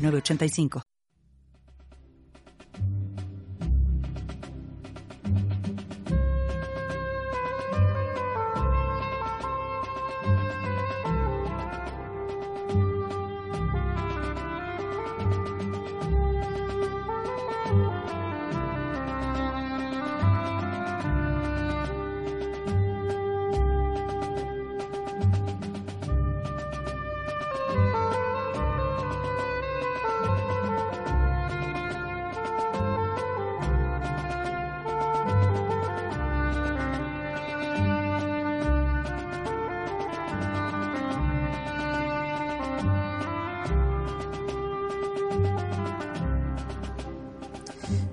985.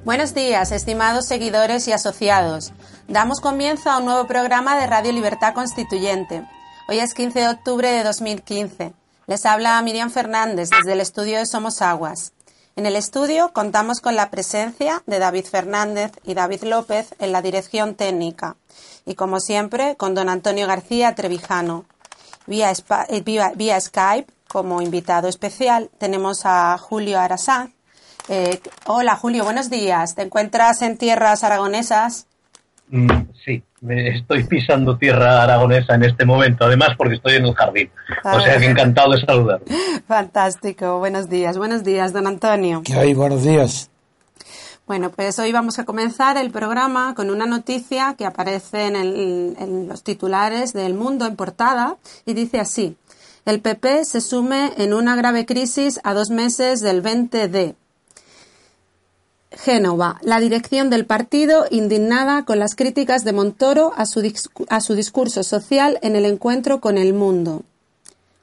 Buenos días, estimados seguidores y asociados. Damos comienzo a un nuevo programa de Radio Libertad Constituyente. Hoy es 15 de octubre de 2015. Les habla Miriam Fernández desde el estudio de Somos Aguas. En el estudio contamos con la presencia de David Fernández y David López en la dirección técnica y como siempre con don Antonio García Trevijano. Vía, eh, vía Skype como invitado especial tenemos a Julio Arasán, eh, hola Julio, buenos días. ¿Te encuentras en tierras aragonesas? Mm, sí, me estoy pisando tierra aragonesa en este momento, además porque estoy en el jardín. O sea que encantado de saludar. Fantástico, buenos días, buenos días, don Antonio. ¿Qué hay? Buenos días. Bueno, pues hoy vamos a comenzar el programa con una noticia que aparece en, en los titulares del Mundo en portada y dice así. El PP se sume en una grave crisis a dos meses del 20D. Génova, la dirección del partido indignada con las críticas de Montoro a su, discurso social en el encuentro con el mundo.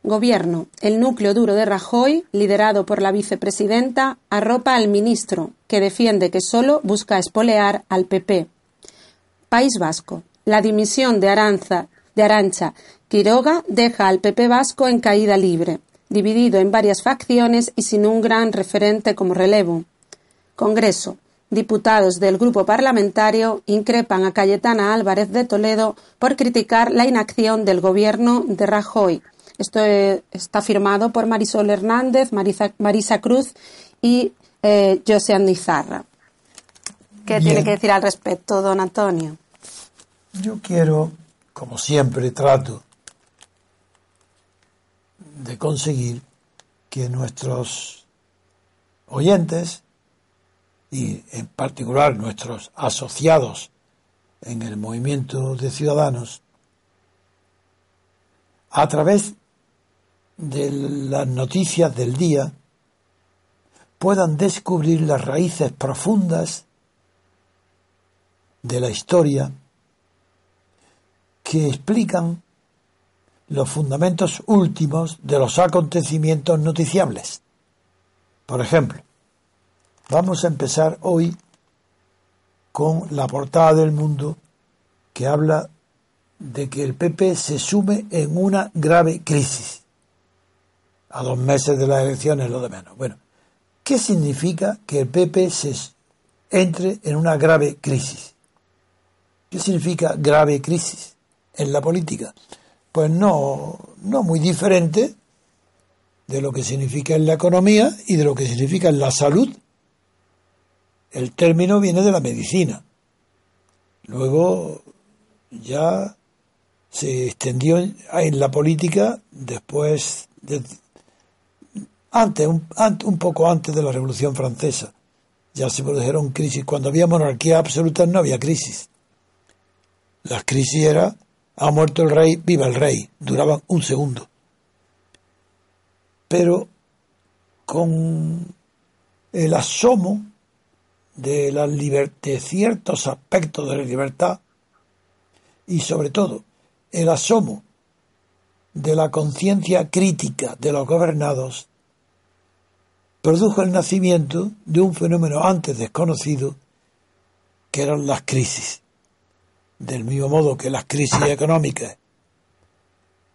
Gobierno. El núcleo duro de Rajoy, liderado por la vicepresidenta, arropa al ministro, que defiende que solo busca espolear al PP. País Vasco. La dimisión de, Aranza, de Arancha Quiroga deja al PP vasco en caída libre, dividido en varias facciones y sin un gran referente como relevo. Congreso. Diputados del grupo parlamentario increpan a Cayetana Álvarez de Toledo por criticar la inacción del gobierno de Rajoy. Esto eh, está firmado por Marisol Hernández, Marisa, Cruz y eh, José Andizarra. ¿Qué tiene que decir al respecto, don Antonio? Yo quiero, como siempre trato, de conseguir que nuestros oyentes y en particular nuestros asociados en el movimiento de ciudadanos, a través de las noticias del día, puedan descubrir las raíces profundas de la historia que explican los fundamentos últimos de los acontecimientos noticiables. Por ejemplo, Vamos a empezar hoy con la portada del mundo que habla de que el PP se sume en una grave crisis. A dos meses de las elecciones, lo de menos. Bueno, ¿qué significa que el PP se entre en una grave crisis? ¿Qué significa grave crisis en la política? Pues no, no muy diferente de lo que significa en la economía y de lo que significa en la salud el término viene de la medicina. Luego ya se extendió en la política después de, antes un, un, poco antes de la Revolución Francesa. Ya se produjeron crisis. Cuando había monarquía absoluta no había crisis. Las crisis era ha muerto el rey viva el rey. Duraban un segundo. Pero con el asomo de, la de ciertos aspectos de la libertad y sobre todo el asomo de la conciencia crítica de los gobernados, produjo el nacimiento de un fenómeno antes desconocido que eran las crisis. Del mismo modo que las crisis económicas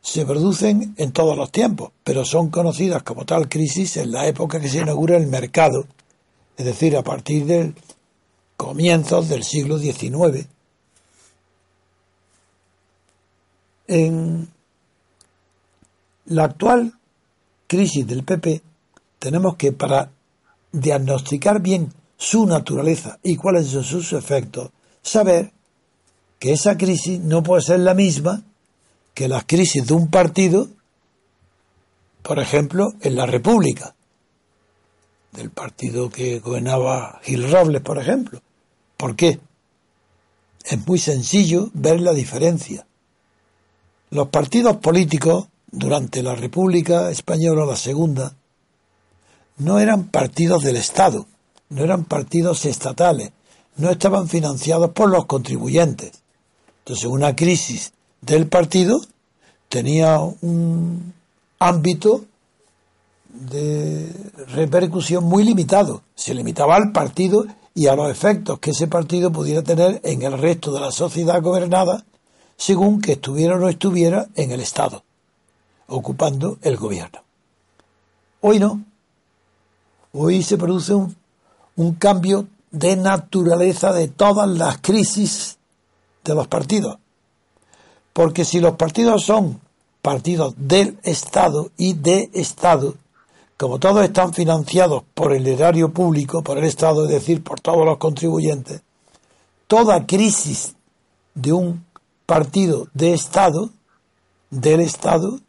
se producen en todos los tiempos, pero son conocidas como tal crisis en la época que se inaugura el mercado, es decir, a partir del comienzos del siglo XIX. En la actual crisis del PP tenemos que para diagnosticar bien su naturaleza y cuáles son sus efectos, saber que esa crisis no puede ser la misma que las crisis de un partido, por ejemplo, en la República, del partido que gobernaba Gil Robles, por ejemplo. ¿Por qué? Es muy sencillo ver la diferencia. Los partidos políticos durante la República Española, la segunda, no eran partidos del Estado, no eran partidos estatales, no estaban financiados por los contribuyentes. Entonces una crisis del partido tenía un ámbito de repercusión muy limitado. Se limitaba al partido y a los efectos que ese partido pudiera tener en el resto de la sociedad gobernada, según que estuviera o no estuviera en el Estado, ocupando el gobierno. Hoy no. Hoy se produce un, un cambio de naturaleza de todas las crisis de los partidos. Porque si los partidos son partidos del Estado y de Estado, como todos están financiados por el erario público, por el Estado, es decir, por todos los contribuyentes, toda crisis de un partido de Estado, del Estado,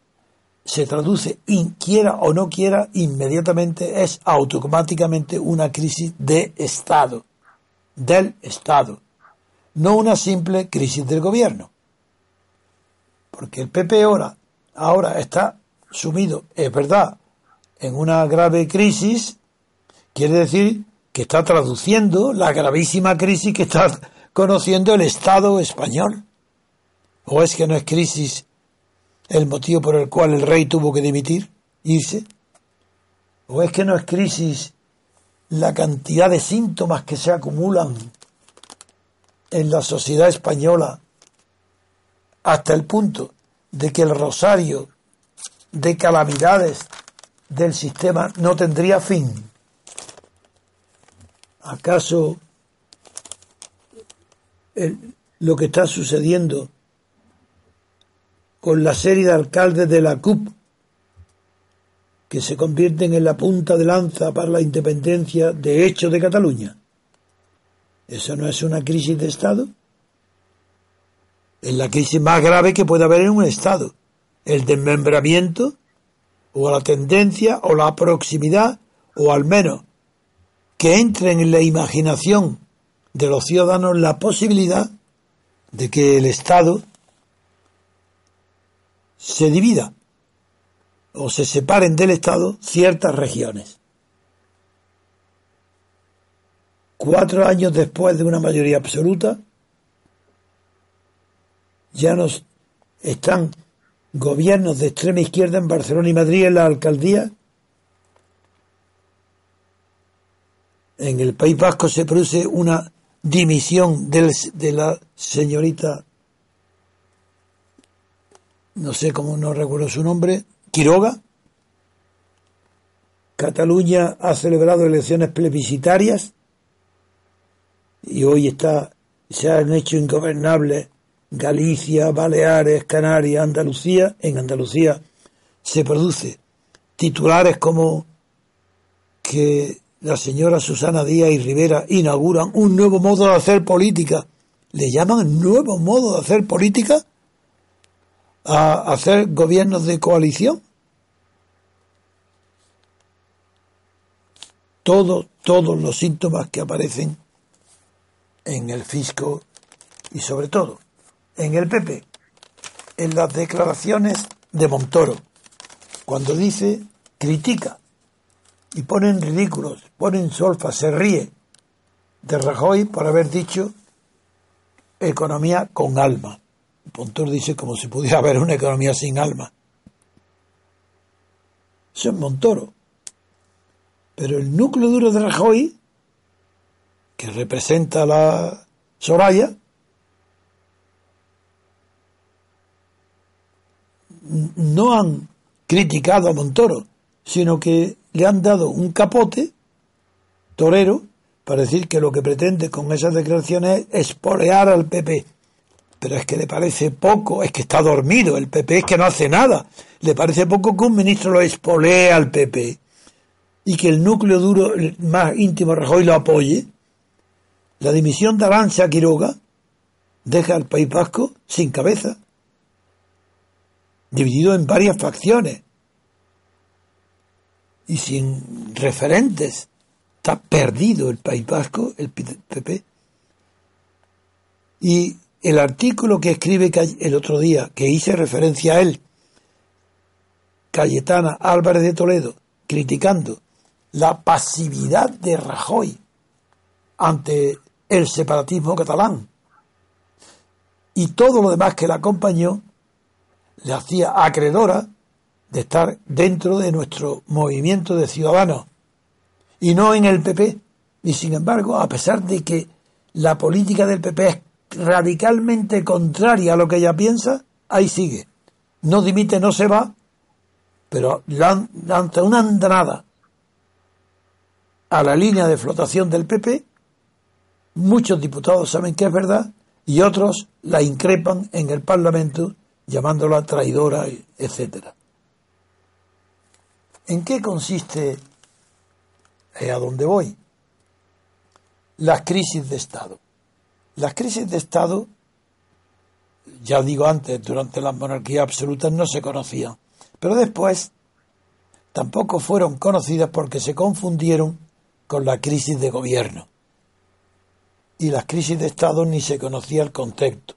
se traduce, quiera o no quiera, inmediatamente es automáticamente una crisis de Estado, del Estado, no una simple crisis del gobierno. Porque el PP ahora, ahora está sumido, es verdad, en una grave crisis, quiere decir que está traduciendo la gravísima crisis que está conociendo el Estado español. ¿O es que no es crisis el motivo por el cual el rey tuvo que dimitir, irse? ¿O es que no es crisis la cantidad de síntomas que se acumulan en la sociedad española hasta el punto de que el rosario de calamidades del sistema no tendría fin. ¿Acaso lo que está sucediendo con la serie de alcaldes de la CUP que se convierten en la punta de lanza para la independencia de hecho de Cataluña? ¿Eso no es una crisis de Estado? Es la crisis más grave que puede haber en un Estado. El desmembramiento o la tendencia o la proximidad o al menos que entren en la imaginación de los ciudadanos la posibilidad de que el Estado se divida o se separen del Estado ciertas regiones. Cuatro años después de una mayoría absoluta, ya nos están gobiernos de extrema izquierda en Barcelona y Madrid en la alcaldía. En el País Vasco se produce una dimisión de la señorita, no sé cómo no recuerdo su nombre, Quiroga. Cataluña ha celebrado elecciones plebiscitarias y hoy está, se han hecho ingobernables Galicia, Baleares, Canarias, Andalucía, en Andalucía se produce titulares como que la señora Susana Díaz y Rivera inauguran un nuevo modo de hacer política. ¿Le llaman nuevo modo de hacer política? ¿A hacer gobiernos de coalición? Todos, todos los síntomas que aparecen en el fisco y sobre todo en el PP, en las declaraciones de Montoro, cuando dice, critica y ponen ridículos, ponen solfa, se ríe de Rajoy por haber dicho economía con alma. Montoro dice como si pudiera haber una economía sin alma. Eso es Montoro. Pero el núcleo duro de Rajoy, que representa la Soraya, no han criticado a Montoro, sino que le han dado un capote torero para decir que lo que pretende con esas declaraciones es espolear al PP. Pero es que le parece poco, es que está dormido, el PP es que no hace nada. Le parece poco que un ministro lo espolee al PP y que el núcleo duro más íntimo Rajoy lo apoye. La dimisión de Arancha Quiroga deja al País Vasco sin cabeza, dividido en varias facciones y sin referentes. Está perdido el País Vasco, el PP. Y el artículo que escribe el otro día, que hice referencia a él, Cayetana Álvarez de Toledo, criticando la pasividad de Rajoy ante el separatismo catalán y todo lo demás que la acompañó, le hacía acreedora de estar dentro de nuestro movimiento de ciudadanos y no en el PP. Y sin embargo, a pesar de que la política del PP es radicalmente contraria a lo que ella piensa, ahí sigue. No dimite, no se va, pero lanza una andanada a la línea de flotación del PP. Muchos diputados saben que es verdad y otros la increpan en el Parlamento llamándola traidora, etcétera. ¿En qué consiste a dónde voy? Las crisis de Estado. Las crisis de Estado, ya digo antes, durante las monarquías absolutas no se conocían, pero después tampoco fueron conocidas porque se confundieron con la crisis de gobierno. Y las crisis de Estado ni se conocía el contexto.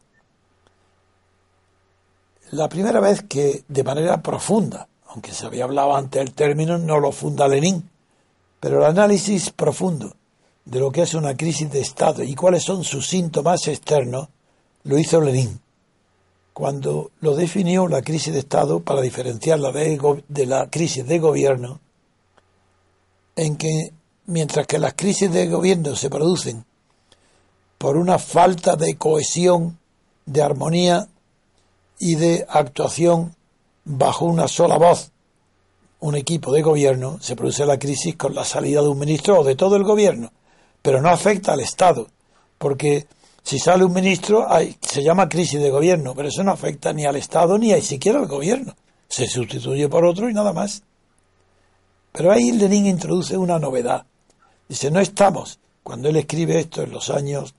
La primera vez que de manera profunda, aunque se había hablado antes el término, no lo funda Lenin, pero el análisis profundo de lo que es una crisis de Estado y cuáles son sus síntomas externos, lo hizo Lenin, cuando lo definió la crisis de Estado para diferenciarla de la crisis de gobierno, en que mientras que las crisis de gobierno se producen por una falta de cohesión, de armonía y de actuación bajo una sola voz, un equipo de gobierno, se produce la crisis con la salida de un ministro o de todo el gobierno pero no afecta al Estado, porque si sale un ministro hay, se llama crisis de gobierno, pero eso no afecta ni al Estado ni a siquiera al gobierno. Se sustituye por otro y nada más. Pero ahí Lenin introduce una novedad. Dice, no estamos, cuando él escribe esto en los años,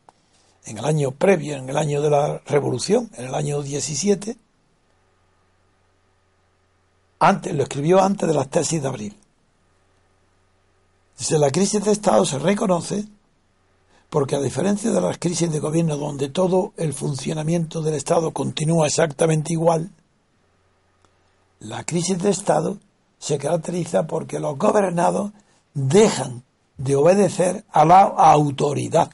en el año previo, en el año de la Revolución, en el año 17, antes, lo escribió antes de las tesis de abril. Dice, la crisis de Estado se reconoce porque a diferencia de las crisis de gobierno donde todo el funcionamiento del Estado continúa exactamente igual, la crisis de Estado se caracteriza porque los gobernados dejan de obedecer a la autoridad.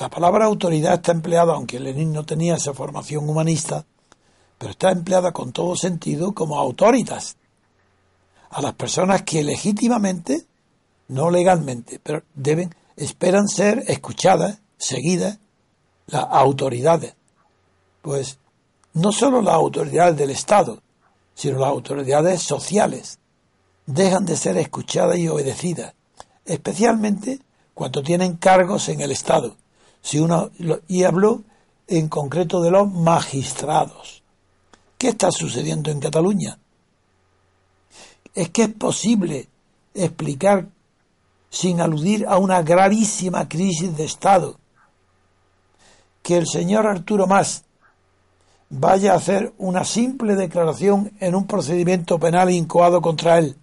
La palabra autoridad está empleada, aunque Lenin no tenía esa formación humanista, pero está empleada con todo sentido como autoritas a las personas que legítimamente, no legalmente, pero deben esperan ser escuchadas, seguidas, las autoridades. Pues no solo las autoridades del Estado, sino las autoridades sociales dejan de ser escuchadas y obedecidas, especialmente cuando tienen cargos en el Estado. Si uno y habló en concreto de los magistrados. ¿Qué está sucediendo en Cataluña? Es que es posible explicar sin aludir a una gravísima crisis de Estado. Que el señor Arturo Más vaya a hacer una simple declaración en un procedimiento penal incoado contra él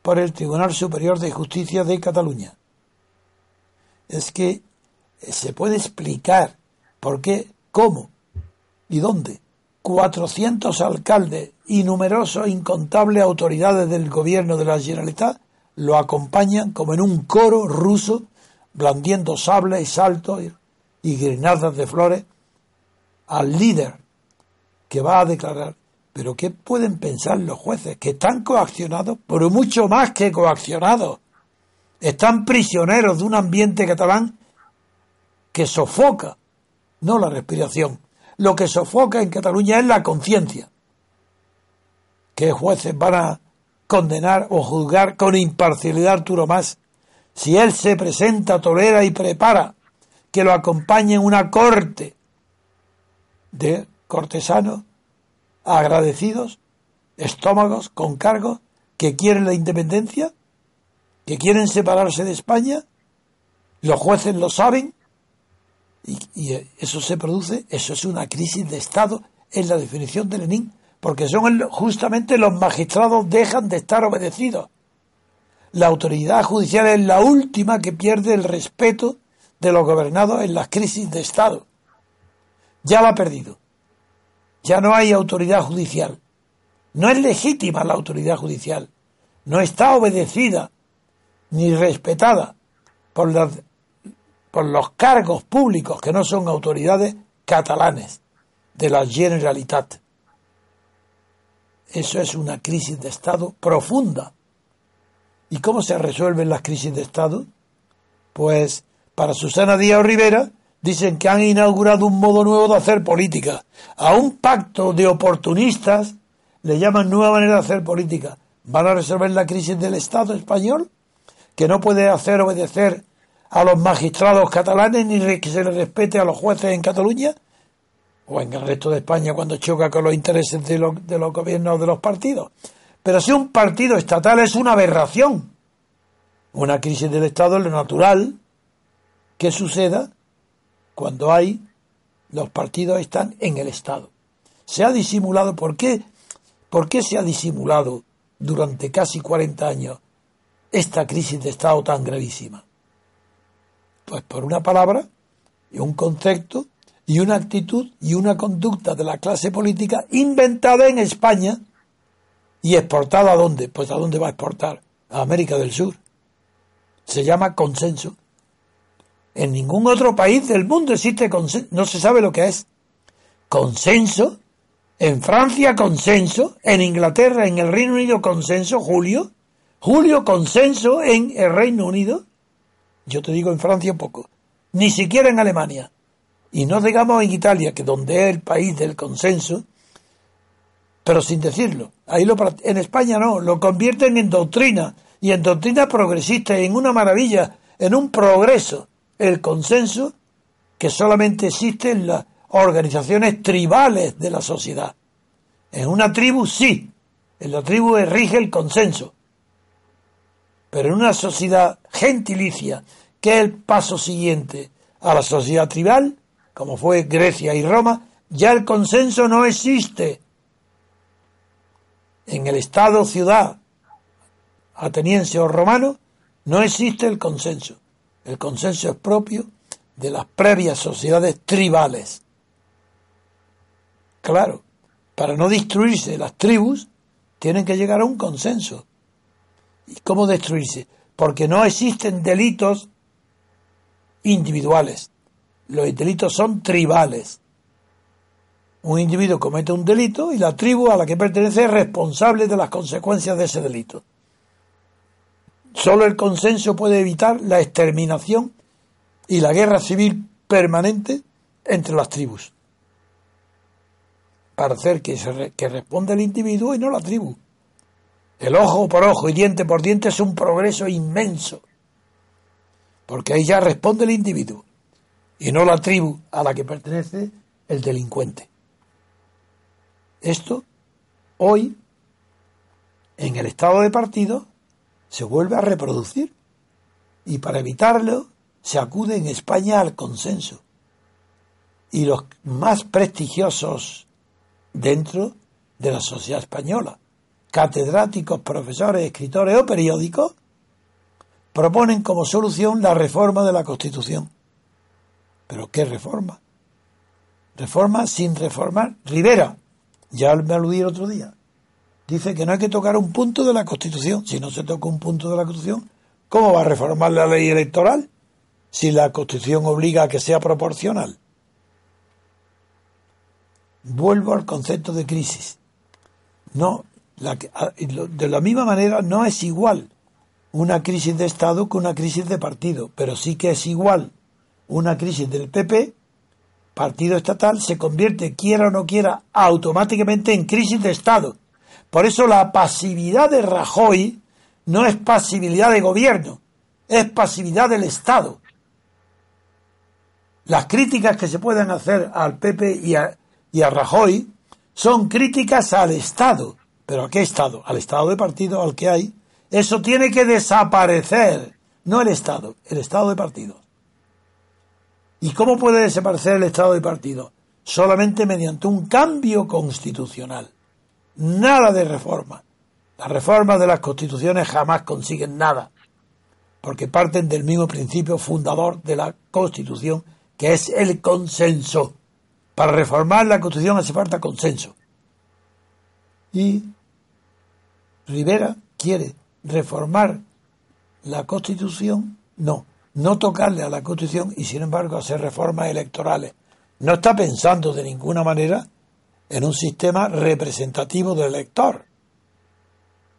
por el Tribunal Superior de Justicia de Cataluña. Es que se puede explicar por qué, cómo y dónde 400 alcaldes y numerosas incontables autoridades del gobierno de la Generalitat lo acompañan como en un coro ruso, blandiendo sables y saltos y, granadas de flores al líder que va a declarar. Pero ¿qué pueden pensar los jueces? Que están coaccionados, pero mucho más que coaccionados. Están prisioneros de un ambiente catalán que sofoca, no la respiración. Lo que sofoca en Cataluña es la conciencia. ¿Qué jueces van a condenar o juzgar con imparcialidad Arturo Más si él se presenta, tolera y prepara que lo acompañe en una corte de cortesanos agradecidos, estómagos con cargos, que quieren la independencia, que quieren separarse de España, los jueces lo saben, y, eso se produce, eso es una crisis de Estado en la definición de Lenin, porque son justamente los magistrados dejan de estar obedecidos. La autoridad judicial es la última que pierde el respeto de los gobernados en las crisis de Estado. Ya la ha perdido. Ya no hay autoridad judicial. No es legítima la autoridad judicial. No está obedecida ni respetada por, por los cargos públicos que no son autoridades catalanes de la Generalitat. Eso es una crisis de Estado profunda. ¿Y cómo se resuelven las crisis de Estado? Pues para Susana Díaz Rivera dicen que han inaugurado un modo nuevo de hacer política. A un pacto de oportunistas le llaman nueva manera de hacer política. ¿Van a resolver la crisis del Estado español? Que no puede hacer obedecer a los magistrados catalanes ni que se les respete a los jueces en Cataluña o en el resto de España cuando choca con los intereses de, de los gobiernos de los partidos. Pero si un partido estatal es una aberración, una crisis del Estado es lo natural que suceda cuando hay los partidos están en el Estado. Se ha disimulado, ¿por qué? ¿Por qué se ha disimulado durante casi 40 años esta crisis de Estado tan gravísima? Pues por una palabra y un concepto y una actitud y una conducta de la clase política inventada en España y exportada a dónde? Pues a dónde va a exportar? A América del Sur. Se llama consenso. En ningún otro país del mundo existe consenso. No se sabe lo que es. Consenso. En Francia, consenso. En Inglaterra, en el Reino Unido, consenso. Julio. Julio, consenso en el Reino Unido. Yo te digo en Francia poco. Ni siquiera en Alemania. Y no digamos en Italia, que donde es el país del consenso, pero sin decirlo. Ahí lo, en España no, lo convierten en doctrina y en doctrina progresista, en una maravilla, en un progreso el consenso que solamente existe en las organizaciones tribales de la sociedad. En una tribu sí, en la tribu rige el consenso. Pero en una sociedad gentilicia, que es el paso siguiente a la sociedad tribal, como fue Grecia y Roma, ya el consenso no existe. En el Estado ciudad ateniense o romano no existe el consenso. El consenso es propio de las previas sociedades tribales. Claro, para no destruirse las tribus, tienen que llegar a un consenso. ¿Y cómo destruirse? Porque no existen delitos individuales. Los delitos son tribales. Un individuo comete un delito y la tribu a la que pertenece es responsable de las consecuencias de ese delito. Solo el consenso puede evitar la exterminación y la guerra civil permanente entre las tribus. Para hacer que, se que responda el individuo y no la tribu. El ojo por ojo y diente por diente es un progreso inmenso. Porque ahí ya responde el individuo y no la tribu a la que pertenece el delincuente. Esto, hoy, en el estado de partido, se vuelve a reproducir. Y para evitarlo, se acude en España al consenso. Y los más prestigiosos dentro de la sociedad española, catedráticos, profesores, escritores o periódicos, proponen como solución la reforma de la Constitución. ¿Pero qué reforma? Reforma sin reformar. Rivera, ya me aludí el otro día, dice que no hay que tocar un punto de la Constitución. Si no se toca un punto de la Constitución, ¿cómo va a reformar la ley electoral? Si la Constitución obliga a que sea proporcional. Vuelvo al concepto de crisis. No, de la misma manera no es igual una crisis de Estado que una crisis de partido, pero sí que es igual una crisis del PP, partido estatal, se convierte, quiera o no quiera, automáticamente en crisis de Estado. Por eso la pasividad de Rajoy no es pasividad de gobierno, es pasividad del Estado. Las críticas que se pueden hacer al PP y a, y a Rajoy son críticas al Estado. ¿Pero a qué Estado? Al Estado de partido al que hay. Eso tiene que desaparecer, no el Estado, el Estado de partido. ¿Y cómo puede desaparecer el Estado de partido? Solamente mediante un cambio constitucional. Nada de reforma. Las reformas de las constituciones jamás consiguen nada, porque parten del mismo principio fundador de la Constitución, que es el consenso. Para reformar la Constitución hace falta consenso. Y Rivera quiere reformar la Constitución, no, no tocarle a la Constitución y sin embargo hacer reformas electorales. No está pensando de ninguna manera en un sistema representativo del elector,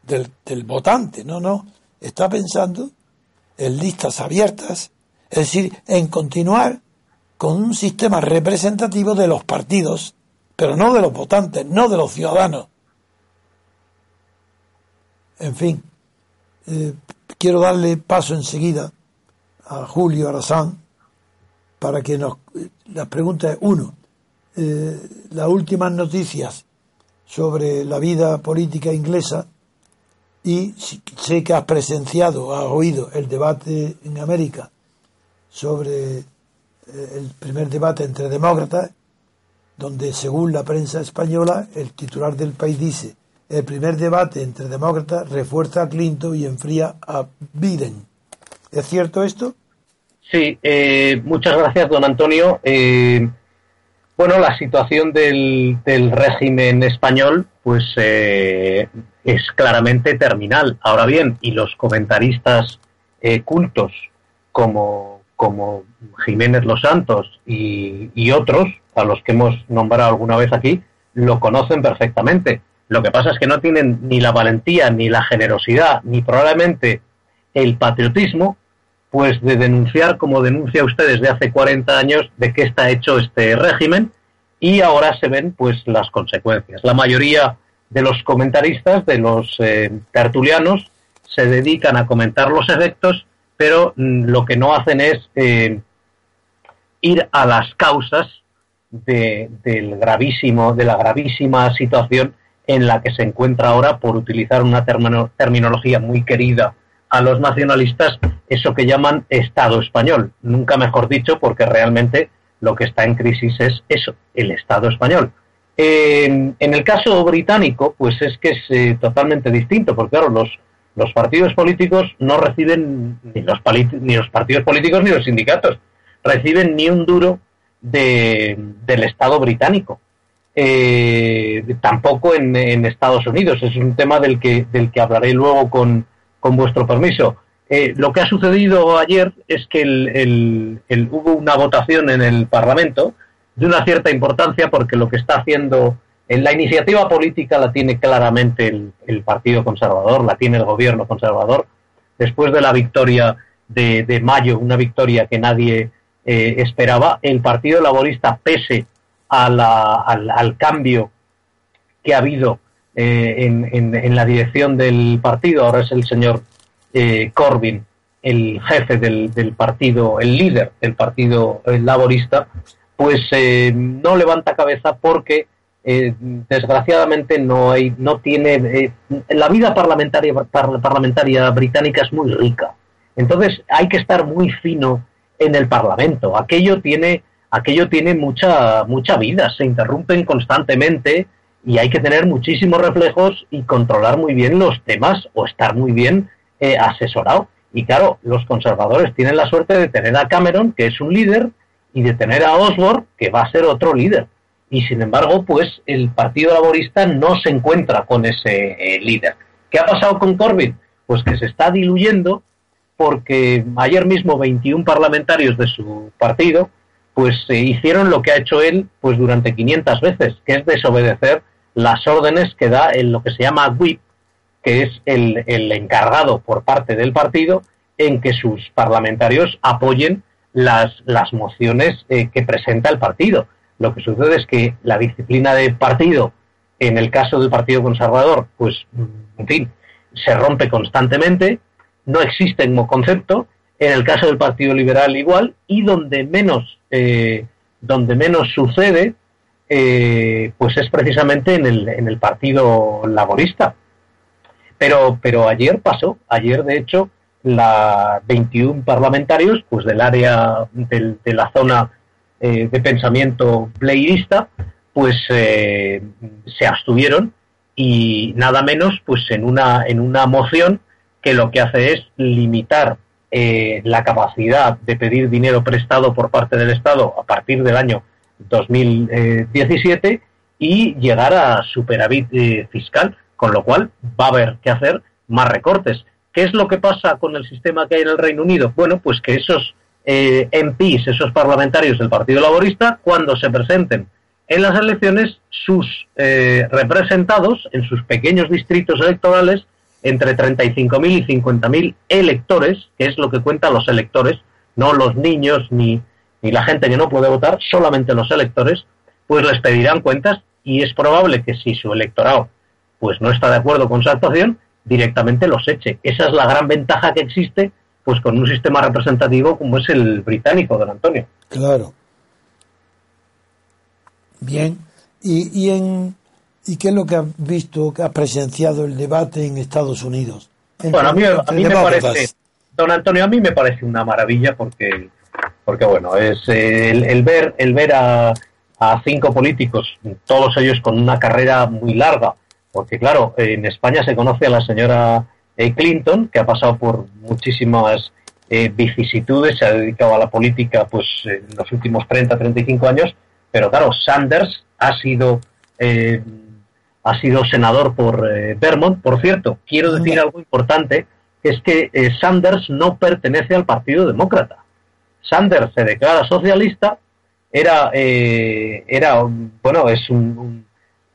del, del votante, no, no, está pensando en listas abiertas, es decir, en continuar con un sistema representativo de los partidos, pero no de los votantes, no de los ciudadanos. En fin, eh, quiero darle paso enseguida a Julio Arazán para que nos... Las preguntas uno, eh, las últimas noticias sobre la vida política inglesa y sé que has presenciado, has oído el debate en América sobre eh, el primer debate entre demócratas, donde según la prensa española el titular del país dice el primer debate entre demócratas refuerza a Clinton y enfría a Biden. ¿Es cierto esto? Sí, eh, muchas gracias, don Antonio. Eh, bueno, la situación del, régimen español, pues eh, es claramente terminal. Ahora bien, y los comentaristas cultos como, Jiménez Los Santos y otros, a los que hemos nombrado alguna vez aquí, lo conocen perfectamente. Lo que pasa es que no tienen ni la valentía, ni la generosidad, ni probablemente el patriotismo, pues de denunciar, como denuncia usted desde hace 40 años, de qué está hecho este régimen y ahora se ven pues las consecuencias. La mayoría de los comentaristas, de los eh, tertulianos, se dedican a comentar los efectos, pero mm, lo que no hacen es eh, ir a las causas de, del gravísimo, de la gravísima situación en la que se encuentra ahora, por utilizar una terminología muy querida a los nacionalistas, eso que llaman Estado español. Nunca mejor dicho, porque realmente lo que está en crisis es eso, el Estado español. en el caso británico, pues es que es eh, totalmente distinto, porque claro, los, los partidos políticos no reciben, ni los, ni los partidos políticos ni los sindicatos, reciben ni un duro del Estado británico eh, tampoco en, Estados Unidos. Es un tema del que, del que hablaré luego con, con vuestro permiso. Eh, lo que ha sucedido ayer es que el, hubo una votación en el Parlamento de una cierta importancia porque lo que está haciendo en la iniciativa política la tiene claramente el, Partido Conservador, la tiene el gobierno conservador. Después de la victoria de, mayo, una victoria que nadie eh, esperaba, el Partido Laborista, pese al, cambio que ha habido eh, en, la dirección del partido. Ahora es el señor eh, Corbyn, el jefe del, partido, el líder del partido laborista, pues eh, no levanta cabeza porque desgraciadamente no hay, no tiene, la vida parlamentaria, parlamentaria británica es muy rica. Entonces hay que estar muy fino en el Parlamento. Aquello tiene aquello tiene mucha, mucha vida, se interrumpen constantemente y hay que tener muchísimos reflejos y controlar muy bien los temas o estar muy bien eh, asesorado. Y claro, los conservadores tienen la suerte de tener a Cameron, que es un líder, y de tener a Osborne, que va a ser otro líder. Y sin embargo, pues el Partido Laborista no se encuentra con ese eh, líder. ¿Qué ha pasado con Corbyn? Pues que se está diluyendo porque ayer mismo 21 parlamentarios de su partido pues hicieron lo que ha hecho él pues durante 500 veces, que es desobedecer las órdenes que da en lo que se llama whip, que es el, el encargado por parte del partido en que sus parlamentarios apoyen las, las mociones eh, que presenta el partido. Lo que sucede es que la disciplina de partido, en el caso del Partido Conservador, pues, en fin, se rompe constantemente, no existe como concepto, en el caso del Partido Liberal igual, y donde menos, eh, donde menos sucede, eh, pues es precisamente en el, en el Partido Laborista. Pero, pero ayer pasó, ayer de hecho, la 21 parlamentarios pues del área de la zona eh, de pensamiento playista pues eh, se abstuvieron y nada menos pues en una en una moción que lo que hace es limitar eh, la capacidad de pedir dinero prestado por parte del Estado a partir del año 2017 y llegar a superávit fiscal, con lo cual va a haber que hacer más recortes. ¿Qué es lo que pasa con el sistema que hay en el Reino Unido? Bueno, pues que esos eh, MPs, esos parlamentarios del Partido Laborista, cuando se presenten en las elecciones, sus eh, representados en sus pequeños distritos electorales, entre 35.000 y 50.000 electores, que es lo que cuentan los electores, no los niños ni, ni la gente que no puede votar, solamente los electores, pues les pedirán cuentas y es probable que si su electorado pues no está de acuerdo con su actuación, directamente los eche. Esa es la gran ventaja que existe pues con un sistema representativo como es el británico, don Antonio. Claro. Bien. ¿Y, y, en, ¿y qué es lo que has visto, que has presenciado el debate en Estados Unidos? bueno, a mí, a mí me parece, don Antonio, a mí me parece una maravilla porque, porque bueno, es el, el ver, el ver a, a cinco políticos, todos ellos con una carrera muy larga, porque claro, en España se conoce a la señora eh, Clinton, que ha pasado por muchísimas eh, vicisitudes, se ha dedicado a la política pues en los últimos 30, 35 años, pero claro, Sanders ha sido eh, ha sido senador por Vermont. Por cierto, quiero decir algo importante, que es que Sanders no pertenece al Partido Demócrata. Sanders se declara socialista, era, era bueno, es un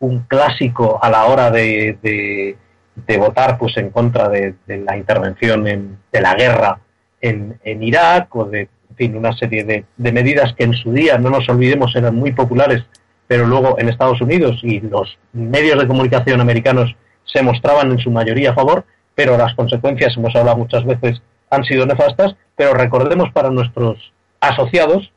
un clásico a la hora de, de, votar pues en contra de, la intervención en, de la guerra en, en, Irak o de en fin, una serie de, de, medidas que en su día, no nos olvidemos, eran muy populares, pero luego en Estados Unidos y los medios de comunicación americanos se mostraban en su mayoría a favor, pero las consecuencias, hemos hablado muchas veces, han sido nefastas, pero recordemos para nuestros asociados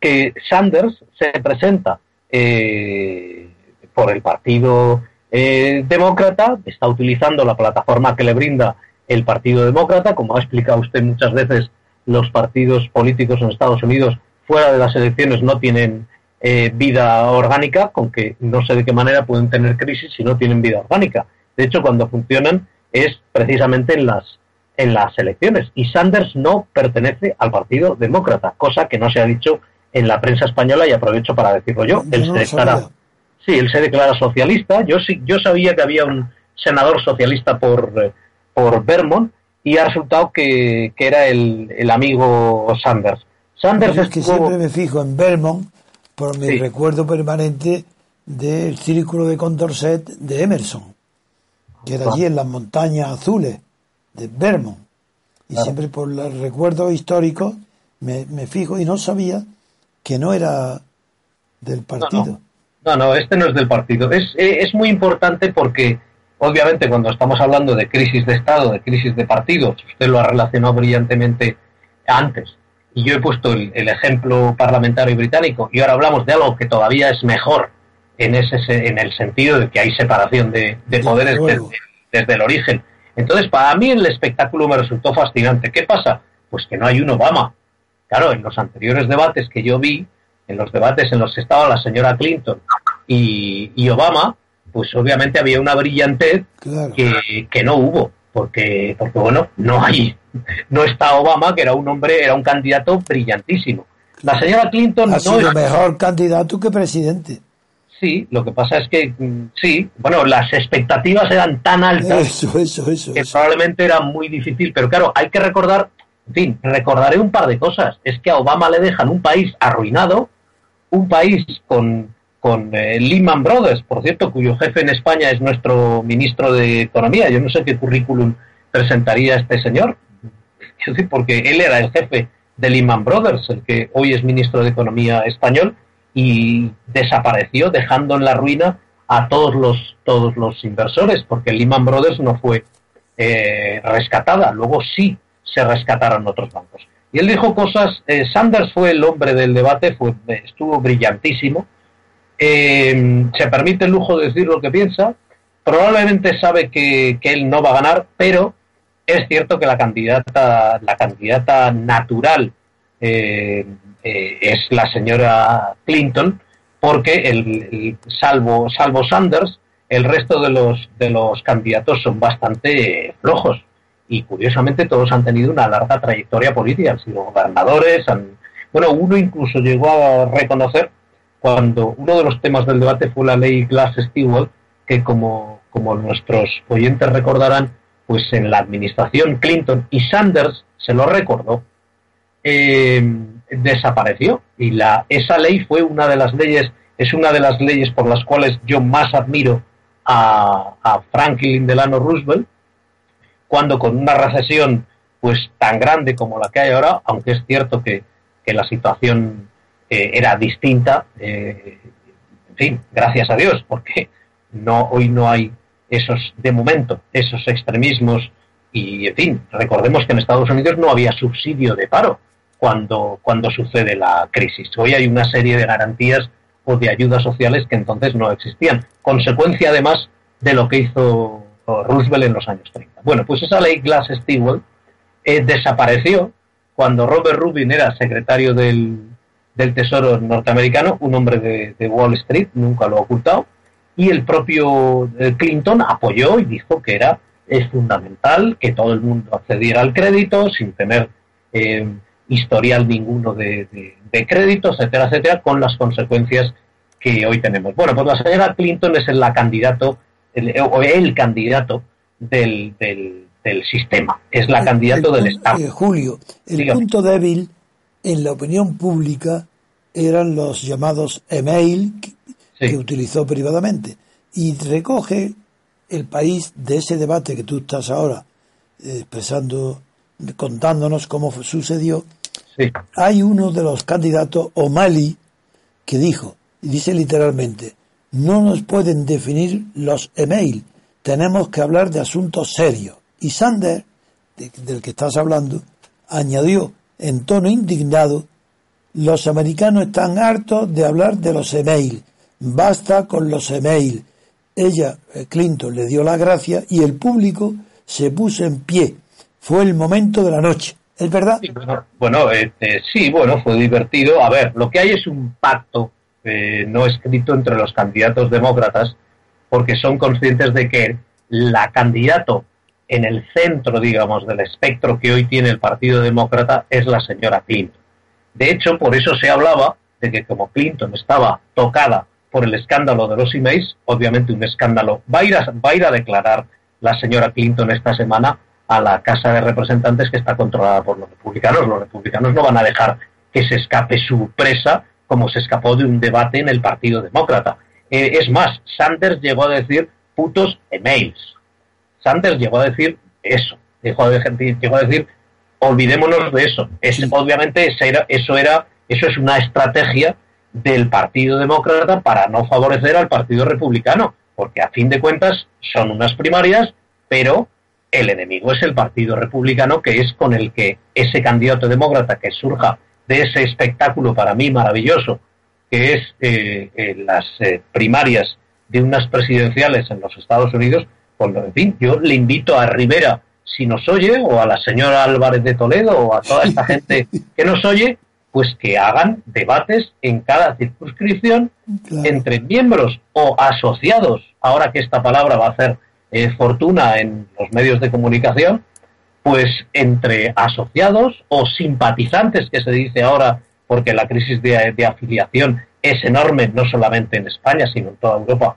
que Sanders se presenta eh, por el Partido eh, Demócrata, está utilizando la plataforma que le brinda el Partido Demócrata, como ha explicado usted muchas veces, los partidos políticos en Estados Unidos fuera de las elecciones no tienen eh, vida orgánica, con que no sé de qué manera pueden tener crisis si no tienen vida orgánica. De hecho, cuando funcionan es precisamente en las en las elecciones. Y Sanders no pertenece al Partido Demócrata, cosa que no se ha dicho en la prensa española y aprovecho para decirlo yo. Él se estará Sí, él se declara socialista. Yo sí, yo sabía que había un senador socialista por, eh, por Vermont y ha resultado que, era el, el, amigo Sanders. Sanders es que siempre me fijo en Vermont por mi recuerdo permanente del círculo de Condorcet de Emerson, que era allí en las montañas azules de Vermont. Y siempre por los recuerdos históricos me, me, fijo y no sabía que no era del partido. No, no, este no es del partido. Es, eh, es muy importante porque, obviamente, cuando estamos hablando de crisis de Estado, de crisis de partidos, usted lo ha relacionado brillantemente antes. Y yo he puesto el, ejemplo parlamentario británico y ahora hablamos de algo que todavía es mejor en, ese, en el sentido de que hay separación de, poderes desde, desde el origen. Entonces, para mí el espectáculo me resultó fascinante. ¿Qué pasa? Pues que no hay un Obama. Claro, en los anteriores debates que yo vi, en los debates en los que estaba la señora Clinton y, Obama, pues obviamente había una brillantez que, no hubo, porque, porque bueno, no hay, no está Obama, que era un hombre, era un candidato brillantísimo. La señora Clinton ha no sido mejor candidato que presidente. Sí, lo que pasa es que mm, sí, bueno, las expectativas eran tan altas que probablemente era muy difícil, pero claro, hay que recordar, en fin, recordaré un par de cosas. Es que a Obama le dejan un país arruinado, un país con, con eh, Lehman Brothers, por cierto, cuyo jefe en España es nuestro ministro de Economía. Yo no sé qué currículum presentaría este señor, porque él era el jefe de Lehman Brothers, el que hoy es ministro de Economía español, y desapareció dejando en la ruina a todos los, todos los inversores, porque Lehman Brothers no fue eh, rescatada, luego sí se rescataron otros bancos. Y él dijo cosas, eh, Sanders fue el hombre del debate, fue, estuvo brillantísimo, eh, se permite el lujo de decir lo que piensa, probablemente sabe que, él no va a ganar, pero es cierto que la candidata, la candidata natural eh, es la señora Clinton, porque el, salvo, salvo Sanders, el resto de los, de los candidatos son bastante flojos. Y curiosamente todos han tenido una larga trayectoria política, han sido gobernadores, han, bueno, uno incluso llegó a reconocer cuando uno de los temas del debate fue la ley Glass-Steagall, que como, como nuestros oyentes recordarán, pues en la administración Clinton y Sanders se lo recordó, eh, desapareció. Y la esa ley fue una de las leyes es una de las leyes por las cuales yo más admiro a, a Franklin Delano Roosevelt cuando con una recesión pues tan grande como la que hay ahora, aunque es cierto que, la situación era distinta, eh, en fin, gracias a Dios, porque no hoy no hay esos, de momento, esos extremismos y, en fin, recordemos que en Estados Unidos no había subsidio de paro cuando, cuando sucede la crisis. Hoy hay una serie de garantías o de ayudas sociales que entonces no existían. Consecuencia, además, de lo que hizo Roosevelt en los años 30. Bueno, pues esa ley Glass-Steagall eh, desapareció cuando Robert Rubin era secretario del, Tesoro norteamericano, un hombre de, Wall Street, nunca lo ha ocultado, y el propio eh, Clinton apoyó y dijo que era es fundamental que todo el mundo accediera al crédito sin tener eh, historial ninguno de, de, crédito, etcétera, etcétera, con las consecuencias que hoy tenemos. Bueno, pues la señora Clinton es la candidato el, o el candidato del, del, sistema, es la candidato del Estado. Eh, Julio, el punto débil en la opinión pública eran los llamados email que, utilizó privadamente y recoge el país de ese debate que tú estás ahora eh, expresando, contándonos cómo sucedió. Hay uno de los candidatos, O'Malley, que dijo, y dice literalmente, no nos pueden definir los email. Tenemos que hablar de asuntos serios. Y Sander, del que estás hablando, añadió en tono indignado, los americanos están hartos de hablar de los email. Basta con los email. Ella, eh, Clinton, le dio la gracia y el público se puso en pie. Fue el momento de la noche. ¿Es verdad? bueno, este, sí, bueno, fue divertido. A ver, lo que hay es un pacto eh, no escrito entre los candidatos demócratas, porque son conscientes de que la candidato en el centro, digamos, del espectro que hoy tiene el Partido Demócrata es la señora Clinton. De hecho, por eso se hablaba de que como Clinton estaba tocada por el escándalo de los emails, obviamente un escándalo, va a ir a, declarar la señora Clinton esta semana a la Casa de Representantes que está controlada por los republicanos. Los republicanos no van a dejar que se escape su presa como se escapó de un debate en el Partido Demócrata. Eh, es más, Sanders llegó a decir putos emails. Sanders llegó a decir eso. Llegó a decir, llegó a decir olvidémonos de eso. Es, Obviamente eso era, eso era, eso es una estrategia del Partido Demócrata para no favorecer al Partido Republicano, porque a fin de cuentas son unas primarias, pero el enemigo es el Partido Republicano, que es con el que ese candidato demócrata que surja de ese espectáculo para mí maravilloso, que es eh, eh, las eh, primarias de unas presidenciales en los Estados Unidos, pues, en fin, yo le invito a Rivera, si nos oye, o a la señora Álvarez de Toledo, o a toda esta gente que nos oye, pues que hagan debates en cada circunscripción entre miembros o asociados, ahora que esta palabra va a hacer fortuna en los medios de comunicación, pues entre asociados o simpatizantes, que se dice ahora, porque la crisis de, afiliación es enorme, no solamente en España, sino en toda Europa.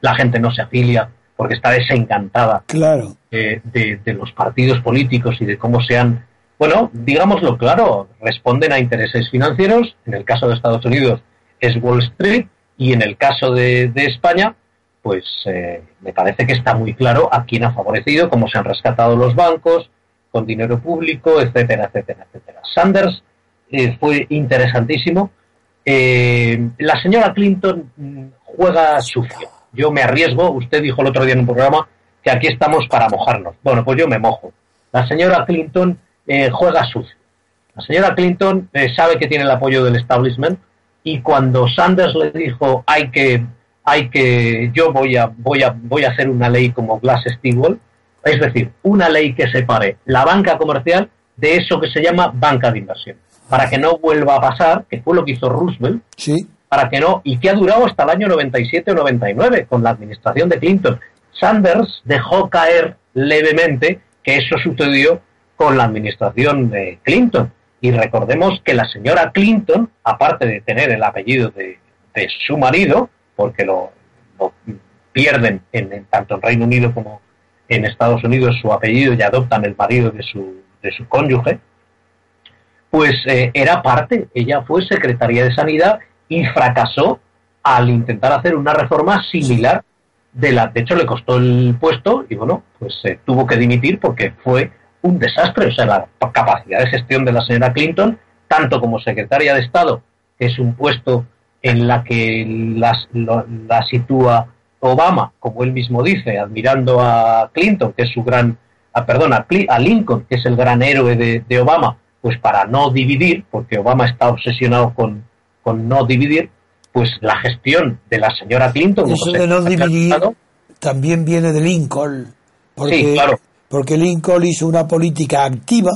La gente no se afilia porque está desencantada claro. de, los partidos políticos y de cómo sean, bueno, digámoslo claro, responden a intereses financieros, en el caso de Estados Unidos es Wall Street, Y en el caso de, España, pues eh, me parece que está muy claro a quién ha favorecido, cómo se han rescatado los bancos, con dinero público, etcétera, etcétera, etcétera. Sanders eh, fue interesantísimo. Eh, la señora Clinton mm, juega sucio. Yo me arriesgo, usted dijo el otro día en un programa que aquí estamos para mojarnos. Bueno, pues yo me mojo. La señora Clinton eh, juega sucio. La señora Clinton sabe que tiene el apoyo del establishment y cuando Sanders le dijo hay que hay que yo voy a voy a voy a hacer una ley como Glass Steagall es decir, una ley que separe la banca comercial de eso que se llama banca de inversión, para que no vuelva a pasar, que fue lo que hizo Roosevelt, sí. Para que no, y que ha durado hasta el año 97 o 99 con la administración de Clinton. Sanders dejó caer levemente que eso sucedió con la administración de Clinton. Y recordemos que la señora Clinton, aparte de tener el apellido de, su marido, porque lo, pierden en, tanto en Reino Unido como en Estados Unidos su apellido y adoptan el marido de su, de su cónyuge, pues eh, era parte, ella fue secretaria de Sanidad y fracasó al intentar hacer una reforma similar de la, de hecho le costó el puesto y bueno, pues se tuvo que dimitir porque fue un desastre, o sea, la capacidad de gestión de la señora Clinton, tanto como secretaria de Estado, que es un puesto en la que las, la sitúa Obama, como él mismo dice, admirando a Clinton, que es su gran, a, perdón, a, Lincoln, que es el gran héroe de, Obama, pues para no dividir, porque Obama está obsesionado con, con no dividir, pues la gestión de la señora Clinton. Eso de no dividir también viene de Lincoln, porque, porque Lincoln hizo una política activa,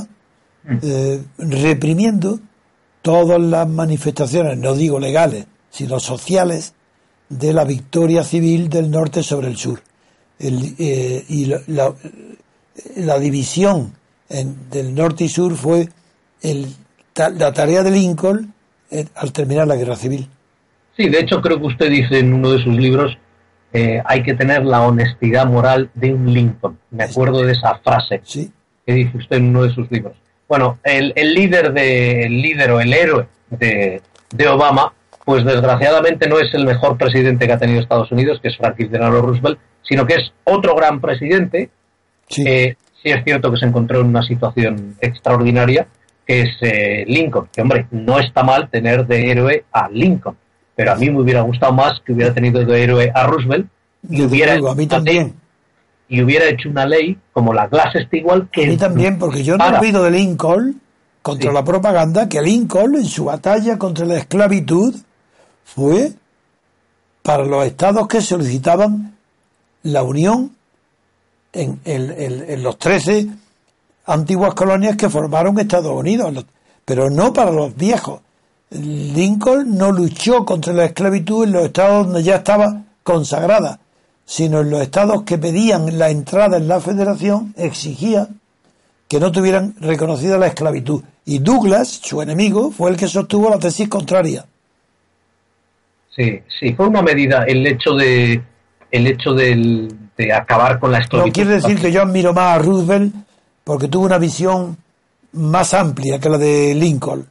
mm. eh, reprimiendo todas las manifestaciones, no digo legales, sino sociales, de la victoria civil del norte sobre el sur. Eh, y la, división del norte y sur fue el, la tarea de Lincoln al terminar la guerra civil. Sí, de hecho creo que usted dice en uno de sus libros eh, hay que tener la honestidad moral de un Lincoln. Me acuerdo de esa frase ¿Sí? que dice usted en uno de sus libros. Bueno, el, líder de el líder o el héroe de, de Obama pues desgraciadamente no es el mejor presidente que ha tenido Estados Unidos, que es Franklin Delano Roosevelt, sino que es otro gran presidente. Sí. sí es cierto que se encontró en una situación extraordinaria, que es eh, Lincoln. Que hombre, no está mal tener de héroe a Lincoln, pero a mí me hubiera gustado más que hubiera tenido de héroe a Roosevelt y hubiera a mí también. y hubiera hecho una ley como la Glass-Steagall que a mí también, porque yo no olvido de Lincoln contra la propaganda que Lincoln en su batalla contra la esclavitud fue para los estados que solicitaban la unión en, los 13 antiguas colonias que formaron Estados Unidos, pero no para los viejos. Lincoln no luchó contra la esclavitud en los estados donde ya estaba consagrada, sino en los estados que pedían la entrada en la federación, exigía que no tuvieran reconocida la esclavitud. Y Douglas, su enemigo, fue el que sostuvo la tesis contraria. Sí, sí, fue una medida el hecho de el hecho de acabar con la esclavitud. No quiere decir que yo admiro más a Roosevelt porque tuvo una visión más amplia que la de Lincoln.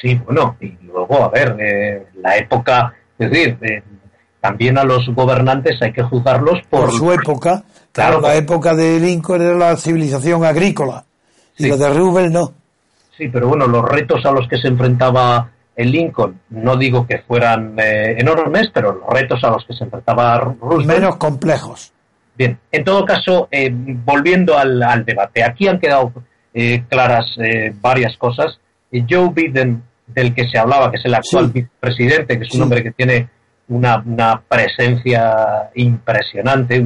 Sí, bueno, y luego, a ver, eh, la época, es decir, eh, también a los gobernantes hay que juzgarlos por, su época. Claro, la época de Lincoln era la civilización agrícola y la de Roosevelt no. Sí, pero bueno, los retos a los que se enfrentaba en Lincoln, no digo que fueran eh, enormes, pero los retos a los que se enfrentaba Roosevelt... Menos complejos. Bien, en todo caso, eh, volviendo al, debate, aquí han quedado eh, claras varias cosas. Joe Biden, del que se hablaba, que es el actual vicepresidente, que es un hombre que tiene una, presencia impresionante,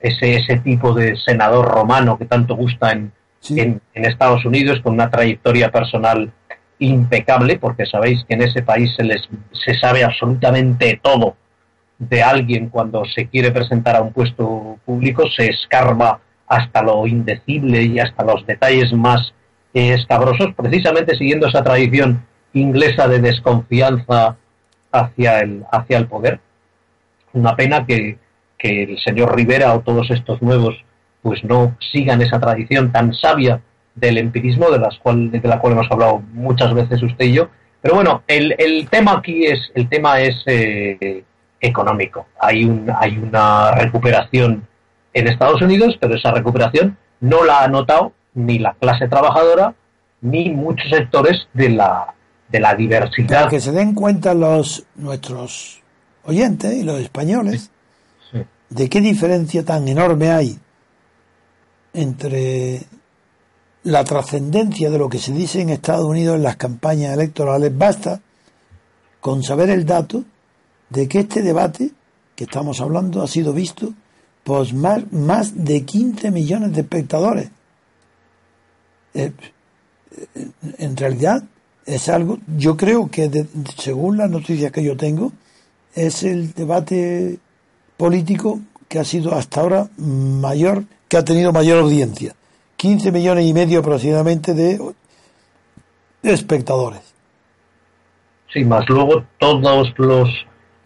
ese, ese tipo de senador romano que tanto gusta en, en, en Estados Unidos, con una trayectoria personal impecable, porque sabéis que en ese país se, les, se sabe absolutamente todo de alguien cuando se quiere presentar a un puesto público, se escarba hasta lo indecible y hasta los detalles más escabrosos, precisamente siguiendo esa tradición inglesa de desconfianza hacia el, hacia el poder. Una pena que, que el señor Rivera o todos estos nuevos pues no sigan esa tradición tan sabia del empirismo, de, las cual, de la cual hemos hablado muchas veces usted y yo, Pero bueno, el, el tema aquí es, el tema es eh, económico. Hay, un, hay una recuperación en Estados Unidos, pero esa recuperación no la ha notado ni la clase trabajadora ni muchos sectores de la, de la diversidad. Para que se den cuenta los nuestros oyentes y los españoles de qué diferencia tan enorme hay entre la trascendencia de lo que se dice en Estados Unidos en las campañas electorales. Basta con saber el dato de que este debate que estamos hablando ha sido visto por más, más de 15 millones de espectadores. Eh, en realidad es algo, yo creo que según las noticias que yo tengo, es el debate político que ha sido hasta ahora mayor, que ha tenido mayor audiencia. 15 millones y medio aproximadamente de espectadores. Sí, más luego todos los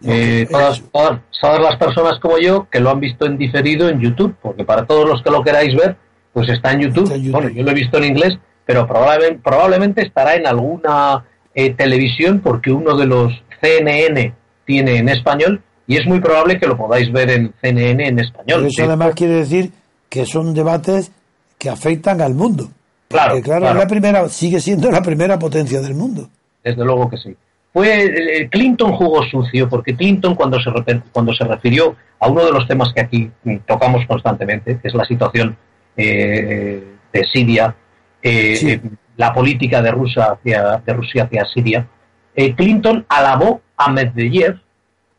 eh, todas, todas, las personas como yo que lo han visto en diferido en YouTube, porque para todos los que lo queráis ver, pues está en YouTube. Bueno, yo lo he visto en inglés, pero probablemente, probablemente estará en alguna eh, televisión porque uno de los CNN tiene en español y es muy probable que lo podáis ver en CNN en español. eso además quiere decir que son debates que afectan al mundo. Claro, claro, La primera, sigue siendo la primera potencia del mundo. Desde luego que sí. Fue eh, Clinton jugó sucio porque Clinton cuando se cuando se refirió a uno de los temas que aquí tocamos constantemente, que es la situación eh, de Siria, eh, la política de Rusia hacia de Rusia hacia Siria, Clinton alabó a Medvedev,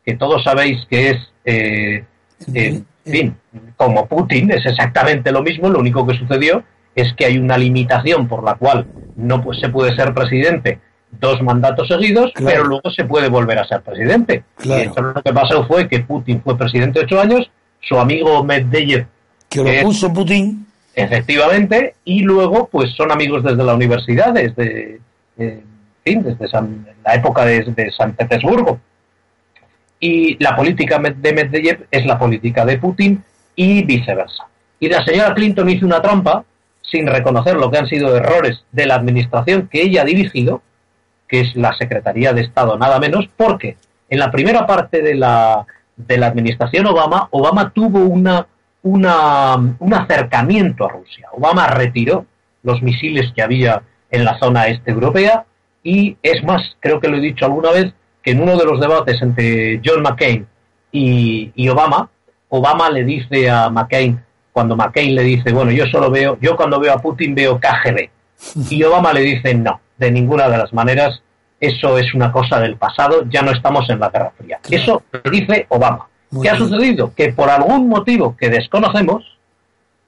que todos sabéis que es en fin, como Putin es exactamente lo mismo, lo único que sucedió es que hay una limitación por la cual no pues, se puede ser presidente dos mandatos seguidos, pero luego se puede volver a ser presidente. Y esto lo que pasó fue que Putin fue presidente ocho años, su amigo Medvedev... Que lo puso Putin. Efectivamente, y luego pues son amigos desde la universidad, desde, eh, desde la época de, de San Petersburgo. Y la política de Medvedev es la política de Putin y viceversa. Y la señora Clinton hizo una trampa sin reconocer lo que han sido errores de la administración que ella ha dirigido, que es la Secretaría de Estado nada menos, porque en la primera parte de la, de la administración Obama, Obama tuvo una, una, un acercamiento a Rusia. Obama retiró los misiles que había en la zona este europea y es más, creo que lo he dicho alguna vez, que en uno de los debates entre John McCain y, y Obama, Obama le dice a McCain, cuando McCain le dice, bueno, yo solo veo, yo cuando veo a Putin veo KGB. Y Obama le dice, no, de ninguna de las maneras, eso es una cosa del pasado, ya no estamos en la Guerra Fría. Eso lo dice Obama. ¿Qué ha sucedido? Que por algún motivo que desconocemos,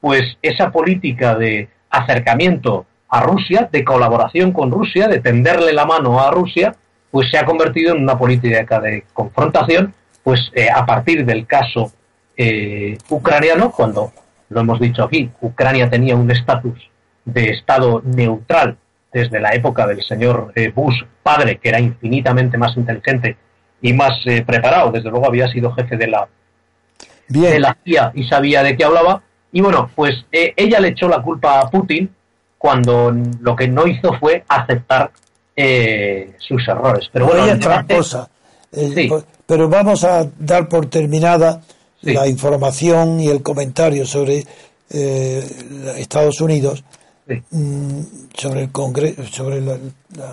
pues esa política de acercamiento a Rusia, de colaboración con Rusia, de tenderle la mano a Rusia, pues se ha convertido en una política de confrontación, pues eh, a partir del caso eh, ucraniano, cuando lo hemos dicho aquí, Ucrania tenía un estatus de Estado neutral desde la época del señor eh, Bush padre, que era infinitamente más inteligente y más eh, preparado, desde luego había sido jefe de la, de la CIA y sabía de qué hablaba, y bueno, pues eh, ella le echó la culpa a Putin cuando lo que no hizo fue aceptar sus errores. Pero bueno, pero vamos a dar por terminada la información y el comentario sobre Estados Unidos Mm, sobre el Congreso, sobre la,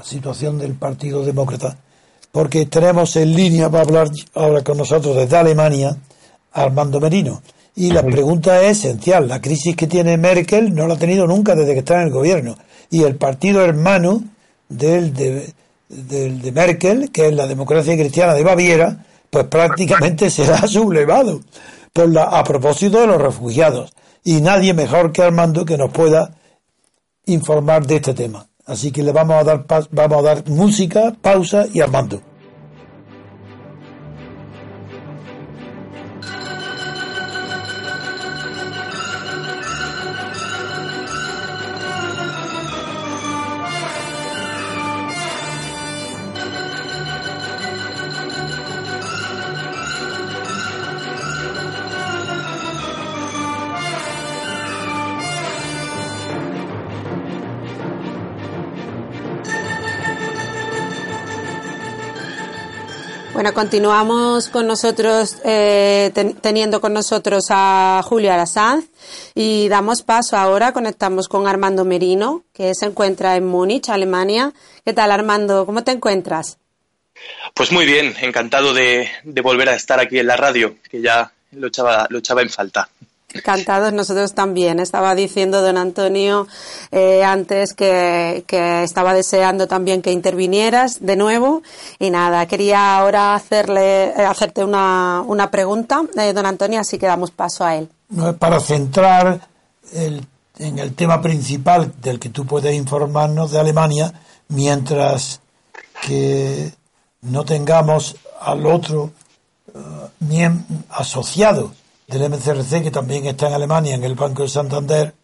situación del Partido Demócrata, porque tenemos en línea para hablar ahora con nosotros desde Alemania Armando Merino. Y la pregunta es esencial. La crisis que tiene Merkel no la ha tenido nunca desde que está en el gobierno. Y el partido hermano del, de, del de Merkel, que es la democracia cristiana de Baviera, pues prácticamente se ha sublevado por la, a propósito de los refugiados. Y nadie mejor que Armando que nos pueda informar de este tema. Así que le vamos a dar, vamos a dar música, pausa y Armando. Bueno, continuamos con nosotros, eh, teniendo con nosotros a Julio Arasanz y damos paso ahora, conectamos con Armando Merino, que se encuentra en Múnich, Alemania. ¿Qué tal, Armando? ¿Cómo te encuentras? Pues muy bien, encantado de, volver a estar aquí en la radio, que ya lo echaba en falta. Encantados nosotros también. Estaba diciendo don Antonio eh, antes que, estaba deseando también que intervinieras de nuevo. Y nada, quería ahora hacerle, eh, hacerte una, una pregunta, eh, don Antonio, así que damos paso a él. Para centrar en el tema principal del que tú puedes informarnos de Alemania, mientras que no tengamos al otro asociado del MCRC, que también está en Alemania, en el Banco de Santander,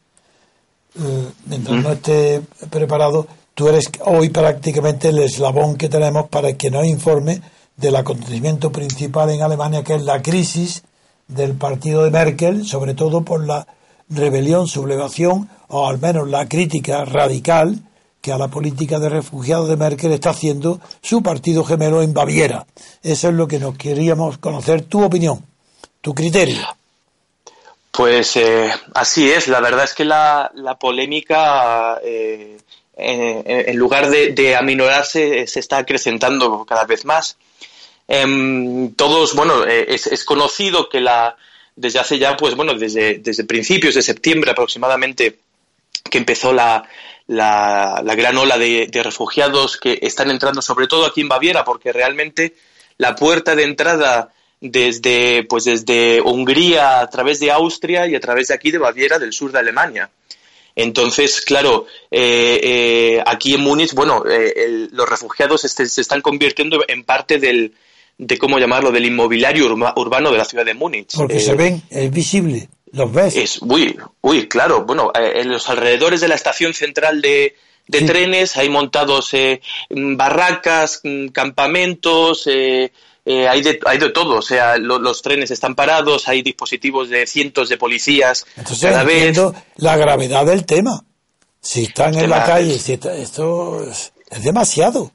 eh, mientras no esté preparado, tú eres hoy prácticamente el eslabón que tenemos para que nos informe del acontecimiento principal en Alemania, que es la crisis del partido de Merkel, sobre todo por la rebelión, sublevación, o al menos la crítica radical que a la política de refugiados de Merkel está haciendo su partido gemelo en Baviera. Eso es lo que nos queríamos conocer. Tu opinión tu criterio. Pues eh, así es, la verdad es que la, polémica, eh, en, lugar de, aminorarse, se está acrecentando cada vez más. Em, todos, bueno, eh, es, conocido que la, desde hace ya, pues bueno, desde, desde principios de septiembre aproximadamente, que empezó la, la, gran ola de, de, refugiados que están entrando, sobre todo aquí en Baviera, porque realmente la puerta de entrada desde, pues desde Hungría a través de Austria y a través de aquí de Baviera, del sur de Alemania. Entonces, claro, eh, eh, aquí en Múnich, bueno, eh, los refugiados este, se están convirtiendo en parte del, de cómo llamarlo, del inmobiliario urbano de la ciudad de Múnich. Porque se ven, es visible, los ves. Es, uy, uy, claro, bueno, en los alrededores de la estación central de, de trenes hay montados barracas, mm, campamentos, eh, hay, de, hay de todo, o sea, los trenes están parados, hay dispositivos de cientos de policías Entonces, cada vez. la gravedad del tema. Si están en la calle, si esto es, demasiado.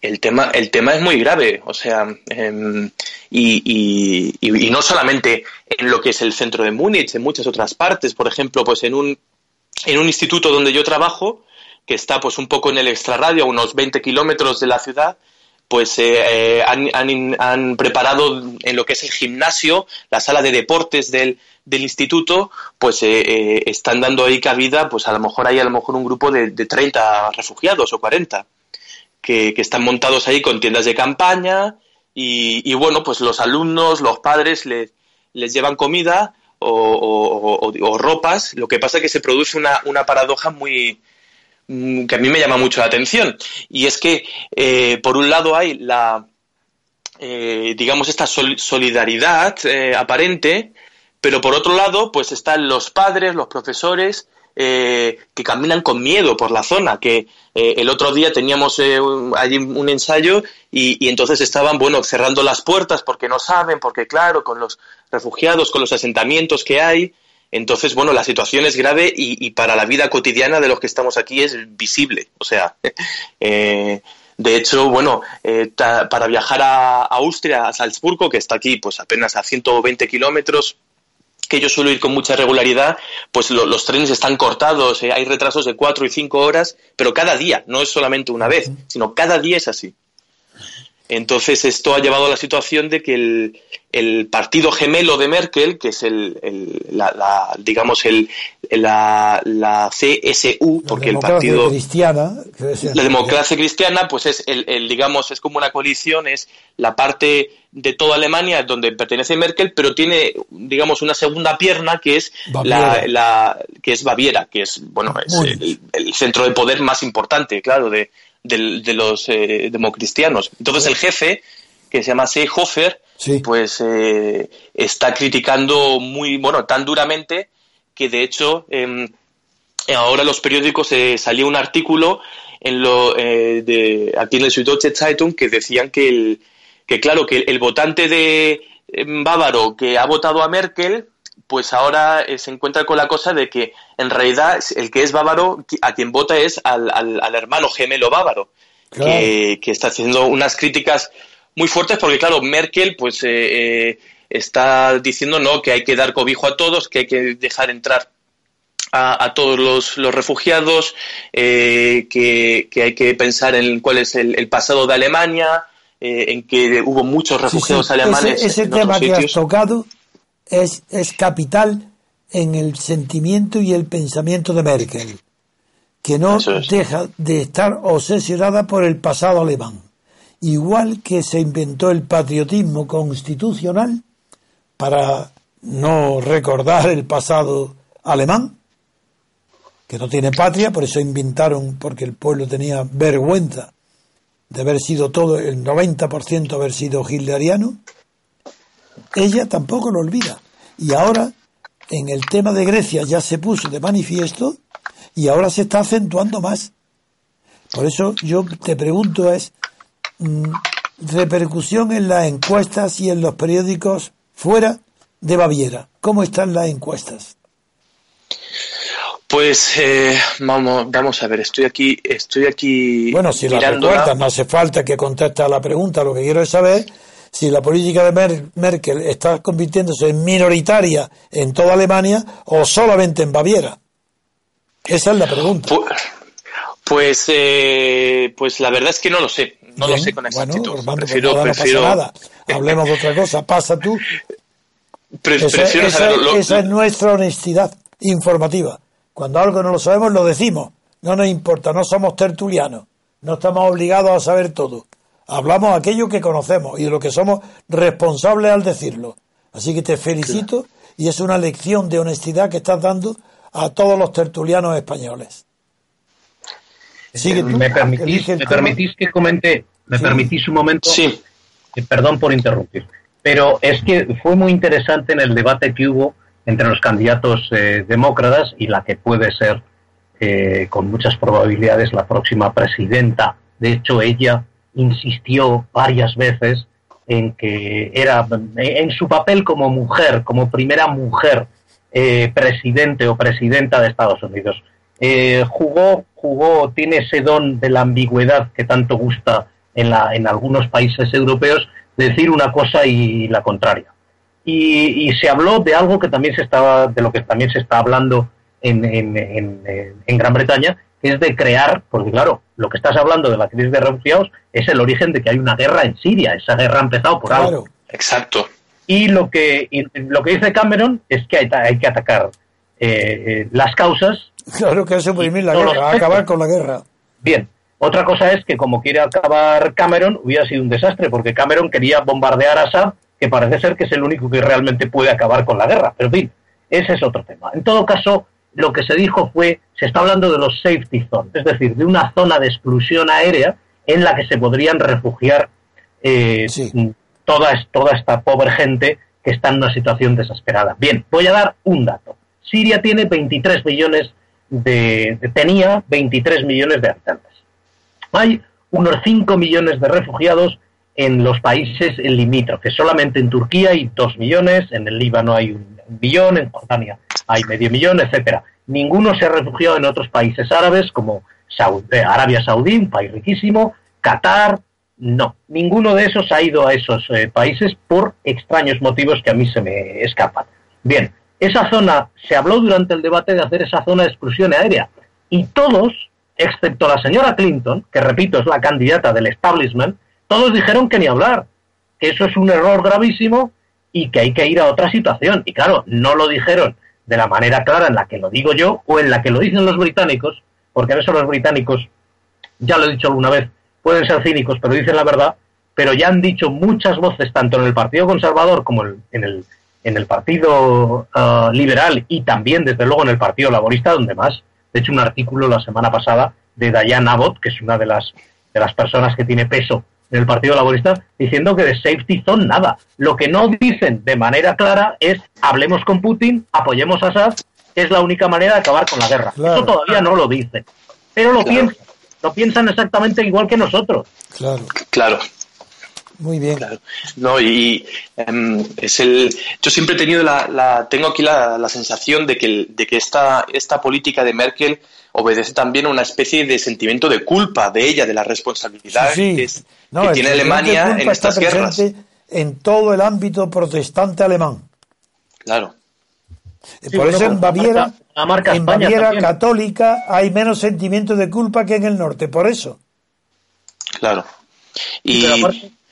El tema, el tema es muy grave, o sea, em, y, y, no solamente en lo que es el centro de Múnich, en muchas otras partes, por ejemplo, pues en un, en un instituto donde yo trabajo, que está pues un poco en el extrarradio, a unos 20 kilómetros de la ciudad, pues eh, eh, han, preparado en lo que es el gimnasio, la sala de deportes del, del instituto, pues eh, están dando ahí cabida, pues a lo mejor hay a lo mejor un grupo de, de 30 refugiados o 40 que, que, están montados ahí con tiendas de campaña y, bueno, pues los alumnos, los padres les, les llevan comida o, o, ropas. Lo que pasa es que se produce una, una paradoja muy, que a mí me llama mucho la atención. Y es que, eh, por un lado, hay la, eh, digamos, esta solidaridad eh, aparente, pero por otro lado, pues están los padres, los profesores, que caminan con miedo por la zona, que el otro día teníamos allí un ensayo y, y, entonces estaban, bueno, cerrando las puertas porque no saben, porque claro, con los refugiados, con los asentamientos que hay, entonces, bueno, la situación es grave y, para la vida cotidiana de los que estamos aquí es visible. O sea, eh, de hecho, bueno, eh, para viajar a, Austria, a Salzburgo, que está aquí pues apenas a 120 kilómetros, que yo suelo ir con mucha regularidad, pues los trenes están cortados, eh, hay retrasos de cuatro y cinco horas, pero cada día, no es solamente una vez, sino cada día es así. Entonces esto ha llevado a la situación de que el, el partido gemelo de Merkel, que es el, la, digamos el, la, la CSU, porque el partido cristiana, la democracia cristiana, pues es el, digamos es como una coalición, es la parte de toda Alemania donde pertenece Merkel, pero tiene digamos una segunda pierna que es la, que es Baviera, que es bueno es el, el centro de poder más importante, claro, de de, los eh, democristianos. Entonces el jefe, que se llama Seehofer, pues eh, está criticando muy, bueno, tan duramente que de hecho em, ahora los periódicos eh, salió un artículo en lo, eh, de, aquí en el Süddeutsche Zeitung que decían que, el, que claro, que el votante de em, bávaro que ha votado a Merkel pues ahora eh, se encuentra con la cosa de que en realidad el que es bávaro, a quien vota es al, al, hermano gemelo bávaro, que, está haciendo unas críticas muy fuertes porque, claro, Merkel pues eh, está diciendo no que hay que dar cobijo a todos, que hay que dejar entrar a, todos los, refugiados, que, hay que pensar en cuál es el, pasado de Alemania, en que hubo muchos refugiados alemanes. Ese, tema que has tocado es, es capital en el sentimiento y el pensamiento de Merkel, que no deja de estar obsesionada por el pasado alemán. Igual que se inventó el patriotismo constitucional para no recordar el pasado alemán, que no tiene patria, por eso inventaron, porque el pueblo tenía vergüenza de haber sido todo, el 90% haber sido hitleriano, ella tampoco lo olvida. Y ahora en el tema de Grecia ya se puso de manifiesto y ahora se está acentuando más. Por eso yo te pregunto es mm, repercusión en las encuestas y en los periódicos fuera de Baviera. ¿Cómo están las encuestas? Pues eh, vamos, vamos a ver, estoy aquí, estoy aquí. Bueno, si la recuerdas, no hace falta que conteste a la pregunta. Lo que quiero es saber si la política de Merkel está convirtiéndose en minoritaria en toda Alemania o solamente en Baviera. Esa es la pregunta. Pues, eh, pues la verdad es que no lo sé. No lo sé con exactitud. Bueno, prefiero, no pasa nada. Hablemos de otra cosa. Pasa tú. esa, esa es nuestra honestidad informativa. Cuando algo no lo sabemos, lo decimos. No nos importa, no somos tertulianos. No estamos obligados a saber todo. Hablamos aquello que conocemos y de lo que somos responsables al decirlo. Así que te felicito y es una lección de honestidad que estás dando a todos los tertulianos españoles. Sigue ¿Me, permitís, ¿me permitís, que comente? ¿Me permitís un momento? Sí. Eh, perdón por interrumpir. Pero es que fue muy interesante en el debate que hubo entre los candidatos eh, demócratas y la que puede ser, eh, con muchas probabilidades, la próxima presidenta. De hecho, ella insistió varias veces en que era en su papel como mujer, como primera mujer eh, presidente o presidenta de Estados Unidos. Eh, jugó, jugó, tiene ese don de la ambigüedad que tanto gusta en, la, en algunos países europeos, decir una cosa y la contraria. Y, se habló de algo que también se estaba, de lo que también se está hablando en, en, en Gran Bretaña, es de crear, porque claro, lo que estás hablando de la crisis de refugiados es el origen de que hay una guerra en Siria. Esa guerra ha empezado por algo. Exacto. Y lo que, lo que dice Cameron es que hay, que atacar eh, eh, las causas. Claro que es suprimir la guerra, acabar con la guerra. Bien. Otra cosa es que como quiere acabar Cameron, hubiera sido un desastre, porque Cameron quería bombardear a Assad, que parece ser que es el único que realmente puede acabar con la guerra. Pero en fin, ese es otro tema. En todo caso, lo que se dijo fue, se está hablando de los safety zones, es decir, de una zona de exclusión aérea en la que se podrían refugiar eh, toda, toda esta pobre gente que está en una situación desesperada. Bien, voy a dar un dato. Siria tiene 23 millones de, tenía 23 millones de habitantes. Hay unos 5 millones de refugiados en los países limítrofes. Solamente en Turquía hay 2 millones, en el Líbano hay un millón, en Jordania hay medio millón, etcétera. Ninguno se ha refugiado en otros países árabes como eh, Arabia Saudí, un país riquísimo, Qatar, no. Ninguno de esos ha ido a esos eh, países por extraños motivos que a mí se me escapan. Bien, esa zona, se habló durante el debate de hacer esa zona de exclusión aérea y todos, excepto la señora Clinton, que repito es la candidata del establishment, todos dijeron que ni hablar, que eso es un error gravísimo y que hay que ir a otra situación. Y claro, no lo dijeron de la manera clara en la que lo digo yo o en la que lo dicen los británicos, porque a veces los británicos, ya lo he dicho alguna vez, pueden ser cínicos, pero dicen la verdad, pero ya han dicho muchas voces, tanto en el Partido Conservador como en el, en el Partido ah, Liberal y también, desde luego, en el Partido Laborista, donde más. De hecho, un artículo la semana pasada de Diane Abbott, que es una de las, de las personas que tiene peso en el Partido Laborista diciendo que de safety zone nada. Lo que no dicen de manera clara es hablemos con Putin, apoyemos a Assad, que es la única manera de acabar con la guerra. Eso todavía no lo dicen. Pero lo piensan. Lo piensan exactamente igual que nosotros. Claro. Claro. Muy bien. No, y em, es el. Yo siempre he tenido la, tengo aquí la, sensación de que, de que esta, esta política de Merkel obedece también a una especie de sentimiento de culpa de ella, de la responsabilidad que, tiene Alemania en estas guerras. En todo el ámbito protestante alemán. Claro. Por eso en Baviera, en Baviera católica hay menos sentimiento de culpa que en el norte, por eso. Claro. Y...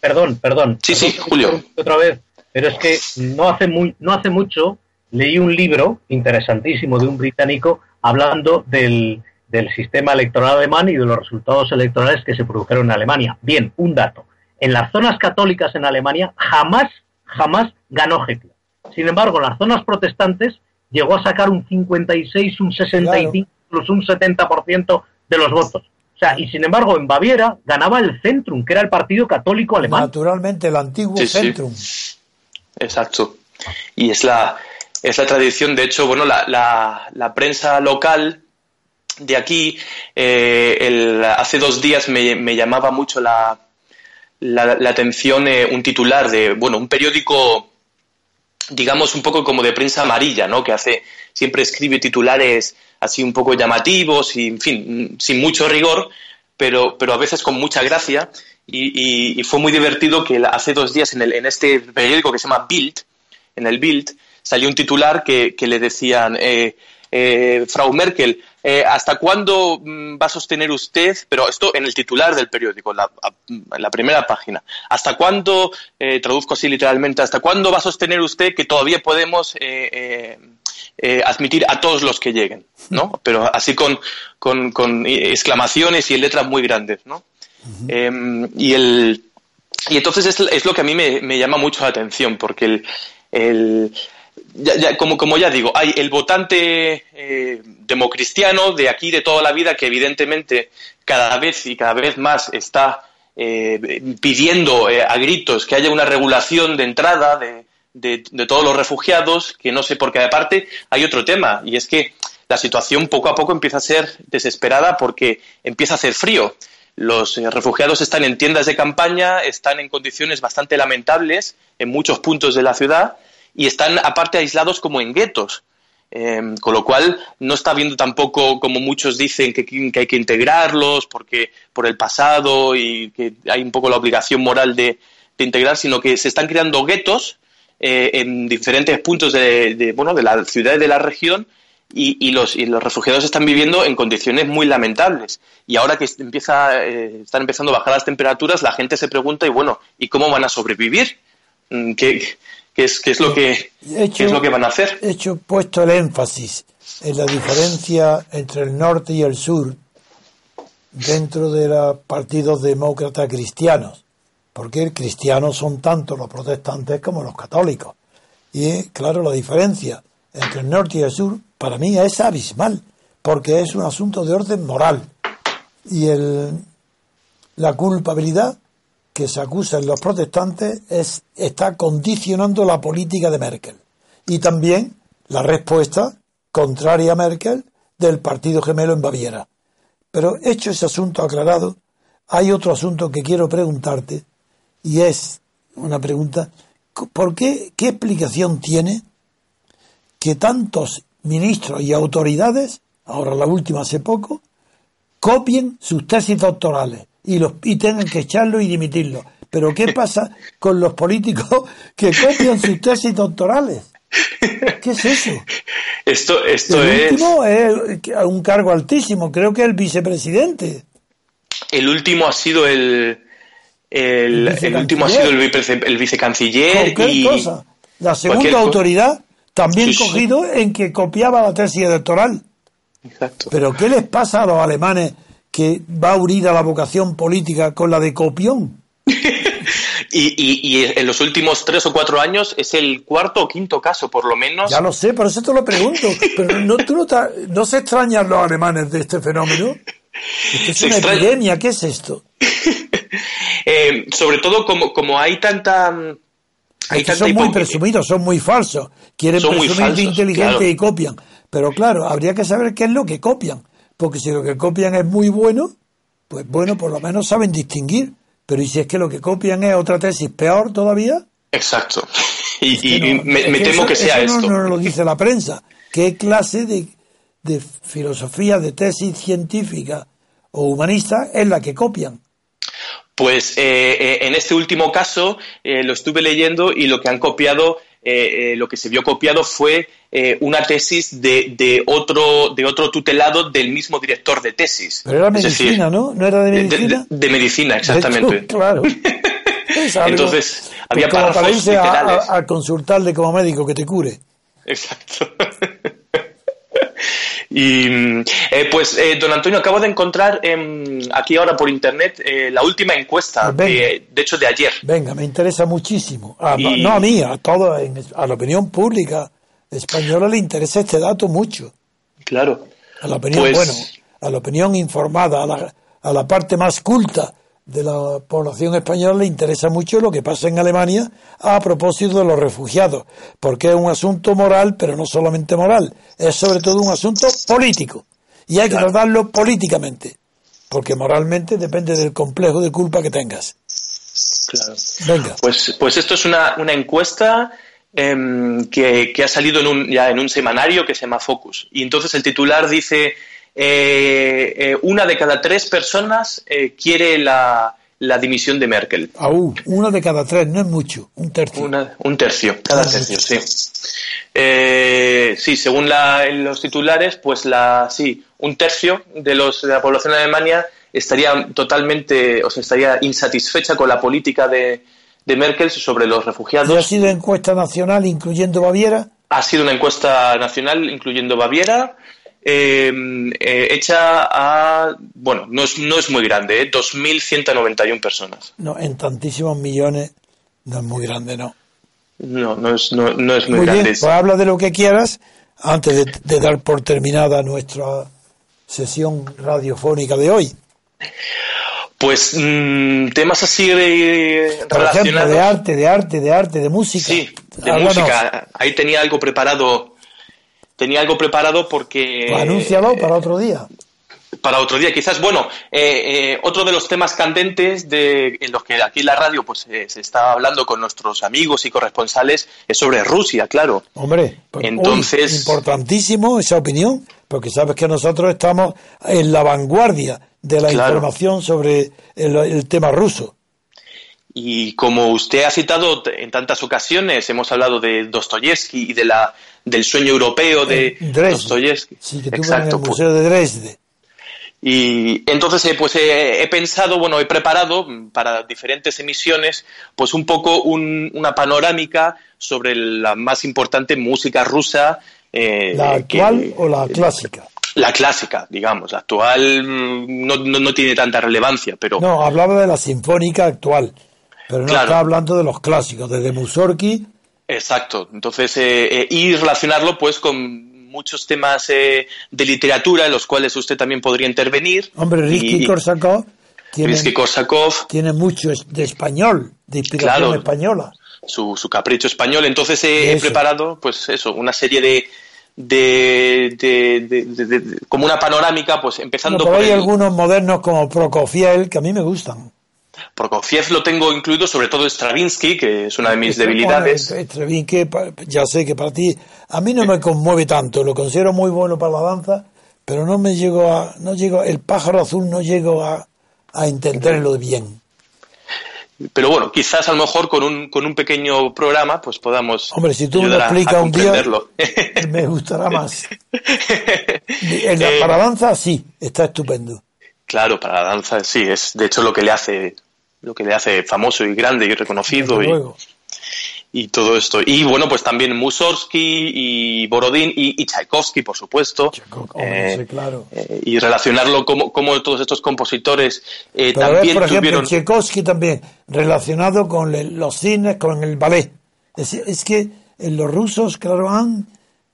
perdón, perdón. Sí, sí, Julio. Otra vez, pero es que no hace, muy, no hace mucho leí un libro interesantísimo de un británico hablando del, del sistema electoral alemán y de los resultados electorales que se produjeron en Alemania. Bien, un dato. En las zonas católicas en Alemania jamás, jamás ganó Hitler. Sin embargo, en las zonas protestantes llegó a sacar un 56, un 65, incluso un 70% de los votos. O sea, y sin embargo, en Baviera ganaba el Centrum, que era el partido católico alemán. Naturalmente, el antiguo Centrum. Exacto. Y es la, es la tradición. De hecho, bueno, la, la, prensa local de aquí, eh, hace dos días me, me llamaba mucho la, la, atención eh, un titular de, bueno, un periódico, digamos, un poco como de prensa amarilla, ¿no? Que hace, siempre escribe titulares así un poco llamativos y, en fin, sin mucho rigor, pero, pero a veces con mucha gracia. Y, fue muy divertido que hace dos días en, el, en este periódico que se llama Bild, en el Bild, salió un titular que, le decían, eh, eh, Frau Merkel, eh, ¿hasta cuándo mm, va a sostener usted, pero esto en el titular del periódico, en la, primera página, ¿hasta cuándo, traduzco así literalmente, ¿hasta cuándo va a sostener usted que todavía podemos admitir a todos los que lleguen? ¿no? Pero así con, con, exclamaciones y en letras muy grandes, ¿no? Em, y el... Y entonces es, lo que a mí me, llama mucho la atención, porque el, como, como ya digo, hay el votante eh, democristiano de aquí de toda la vida que evidentemente cada vez y cada vez más está eh, pidiendo eh, a gritos que haya una regulación de entrada de, de, todos los refugiados, que no sé por qué aparte hay otro tema y es que la situación poco a poco empieza a ser desesperada porque empieza a hacer frío. Los refugiados están en tiendas de campaña, están en condiciones bastante lamentables en muchos puntos de la ciudad y están aparte aislados como en guetos. Em, con lo cual no está viendo tampoco como muchos dicen que, hay que integrarlos porque por el pasado y que hay un poco la obligación moral de, integrar, sino que se están creando guetos eh, en diferentes puntos de, bueno, de la ciudad y de la región y, los, y los refugiados están viviendo en condiciones muy lamentables. Y ahora que empieza, eh, están empezando a bajar las temperaturas, la gente se pregunta, y bueno, ¿y cómo van a sobrevivir? Mm, ¿Qué, qué es, qué es, lo, que, es lo que van a hacer. He hecho puesto el énfasis en la diferencia entre el norte y el sur dentro de los partidos demócratas cristianos, porque cristianos son tanto los protestantes como los católicos. Y claro, la diferencia entre el norte y el sur para mí es abismal, porque es un asunto de orden moral. Y el, la culpabilidad que se acusa en los protestantes es, está condicionando la política de Merkel. Y también la respuesta contraria a Merkel del partido gemelo en Baviera. Pero hecho ese asunto aclarado, hay otro asunto que quiero preguntarte y es una pregunta, ¿por qué, qué explicación tiene que tantos ministros y autoridades, ahora la última hace poco, copien sus tesis doctorales y, los, y tengan que echarlo y dimitirlo. Pero ¿qué pasa con los políticos que copian sus tesis doctorales? ¿Qué es eso? Esto, esto el último es un cargo altísimo, creo que el vicepresidente. El último ha sido el, el, último ha sido el, el vicecanciller y cosa. La segunda autoridad también cogido en que copiaba la tesis doctoral. Exacto. Pero ¿qué les pasa a los alemanes que va unida la vocación política con la de copión. y, en los últimos tres o cuatro años es el cuarto o quinto caso, por lo menos. Ya lo sé, por eso te lo pregunto. Pero no, no, se extrañan los alemanes de este fenómeno. es una epidemia, ¿qué es esto? Eh, sobre todo como, como hay tanta... Hay son muy presumidos, son muy falsos. Quieren presumir de inteligente y copian. Pero claro, habría que saber qué es lo que copian porque si lo que copian es muy bueno, pues bueno, por lo menos saben distinguir. Pero ¿y si es que lo que copian es otra tesis peor todavía? Exacto. Y, me, temo que sea esto. No, no lo dice la prensa. ¿Qué clase de, de filosofía, de tesis científica o humanista, es la que copian. Pues eh, eh, en este último caso lo estuve leyendo y lo que han copiado, lo que se vio copiado fue una tesis de, de, otro, de otro tutelado del mismo director de tesis. Pero era medicina, ¿no? ¿No era de medicina? De, medicina, exactamente. claro. Entonces, había párrafos para irse literales. a, a, consultarle como médico que te cure. Exacto. y eh, pues, eh, don Antonio, acabo de encontrar eh, aquí ahora por internet eh, la última encuesta, Pues de, de hecho de ayer. Venga, me interesa muchísimo. A- Y- No a mí, a todo, a la opinión pública española le interesa este dato mucho. Claro. A la opinión, Pues- bueno, a la opinión informada, a la, a la parte más culta de la población española le interesa mucho lo que pasa en Alemania a propósito de los refugiados, porque es un asunto moral, pero no solamente moral, es sobre todo un asunto político. Y hay que Claro. tratarlo políticamente, porque moralmente depende del complejo de culpa que tengas. Claro. Venga. Pues, pues esto es una, una encuesta em, que, que ha salido en un, ya en un semanario que se llama Focus. Y entonces el titular dice, eh, eh, una de cada tres personas eh, quiere la, la dimisión de Merkel. Aún, uno de cada tres, no es mucho, un tercio. Una- un tercio, cada tercio, sí. Sí, según la- los titulares, pues la, sí, un tercio de, los, de la población de Alemania estaría totalmente, o sea, estaría insatisfecha con la política de, de Merkel sobre los ¿Y ha refugiados. sido encuesta nacional incluyendo Baviera? Ha sido una encuesta nacional, incluyendo Baviera, eh, eh, hecha a, bueno, no es, no es muy grande, ¿eh? 2.191 personas. No, en tantísimos millones, no es muy grande, no. No, no es, no, no es muy, Muy bien, grande. pues habla de lo que quieras antes de, de dar por terminada nuestra sesión radiofónica de hoy. Pues mm, temas así de, Por ejemplo, relacionados. de arte, de arte, de arte, de música. Sí, de Háblanos. música. Ahí tenía algo preparado. Tenía algo preparado porque. Pues anúncialo para otro día. para otro día. Quizás, bueno, eh, eh, otro de los temas candentes de, en los que aquí en la radio pues eh, se está hablando con nuestros amigos y corresponsales es sobre Rusia, claro. Hombre, pues, uy, Entonces- importantísimo esa opinión, porque sabes que nosotros estamos en la vanguardia de la Claro. información sobre el, el tema ruso. Y como usted ha citado en tantas ocasiones, hemos hablado de Dostoyevsky y de la, del sueño europeo de Dresde. Dostoyevsky. Sí, que en Exacto. el pues- Museo de Dresde. Y entonces, eh, pues eh, he pensado, bueno, he preparado para diferentes emisiones, pues un poco un- una panorámica sobre la más importante música rusa. eh, ¿La que- actual o la clásica? La clásica, digamos. La actual mm, no, no, no tiene tanta relevancia, pero No, hablaba de la sinfónica actual, pero no Claro. está hablando de los clásicos, desde Mussorgsky. Exacto. Entonces, eh, eh, y relacionarlo pues con muchos temas eh, de literatura en los cuales usted también podría intervenir. Hombre, Rizky Y- Korsakov tiene, mucho de español, de inspiración Claro. española. su, su capricho español. Entonces he, he preparado, pues eso, una serie de, de, de- de- de- de- de- como una panorámica, pues empezando Bueno, pero por hay el- algunos modernos como Prokofiev que a mí me gustan. Prokofiev lo tengo incluido, sobre todo Stravinsky, que es una de mis Este, debilidades. bueno, Stravinsky, pa- ya sé que para ti, a mí no me conmueve tanto, lo considero muy bueno para la danza, pero no me llego a, no llego, el pájaro azul no llego a, a entenderlo bien. Pero bueno, quizás a lo mejor con un, con un pequeño programa, pues podamos. Hombre, si tú me lo explicas un día, me gustará más. En la, Eh, para danza sí, está estupendo. Claro, para la danza sí, es de hecho lo que le hace lo que le hace famoso y grande y reconocido y, y todo esto. Y bueno, pues también Mussorgsky y Borodín y, y Tchaikovsky, por supuesto. Tchaikovsky, Eh, sí, claro. eh, y relacionarlo como, como todos estos compositores eh, Pero ves, también ejemplo, tuvieron... Tchaikovsky también, relacionado con le- los cines, con el ballet. Es, es que los rusos, claro, han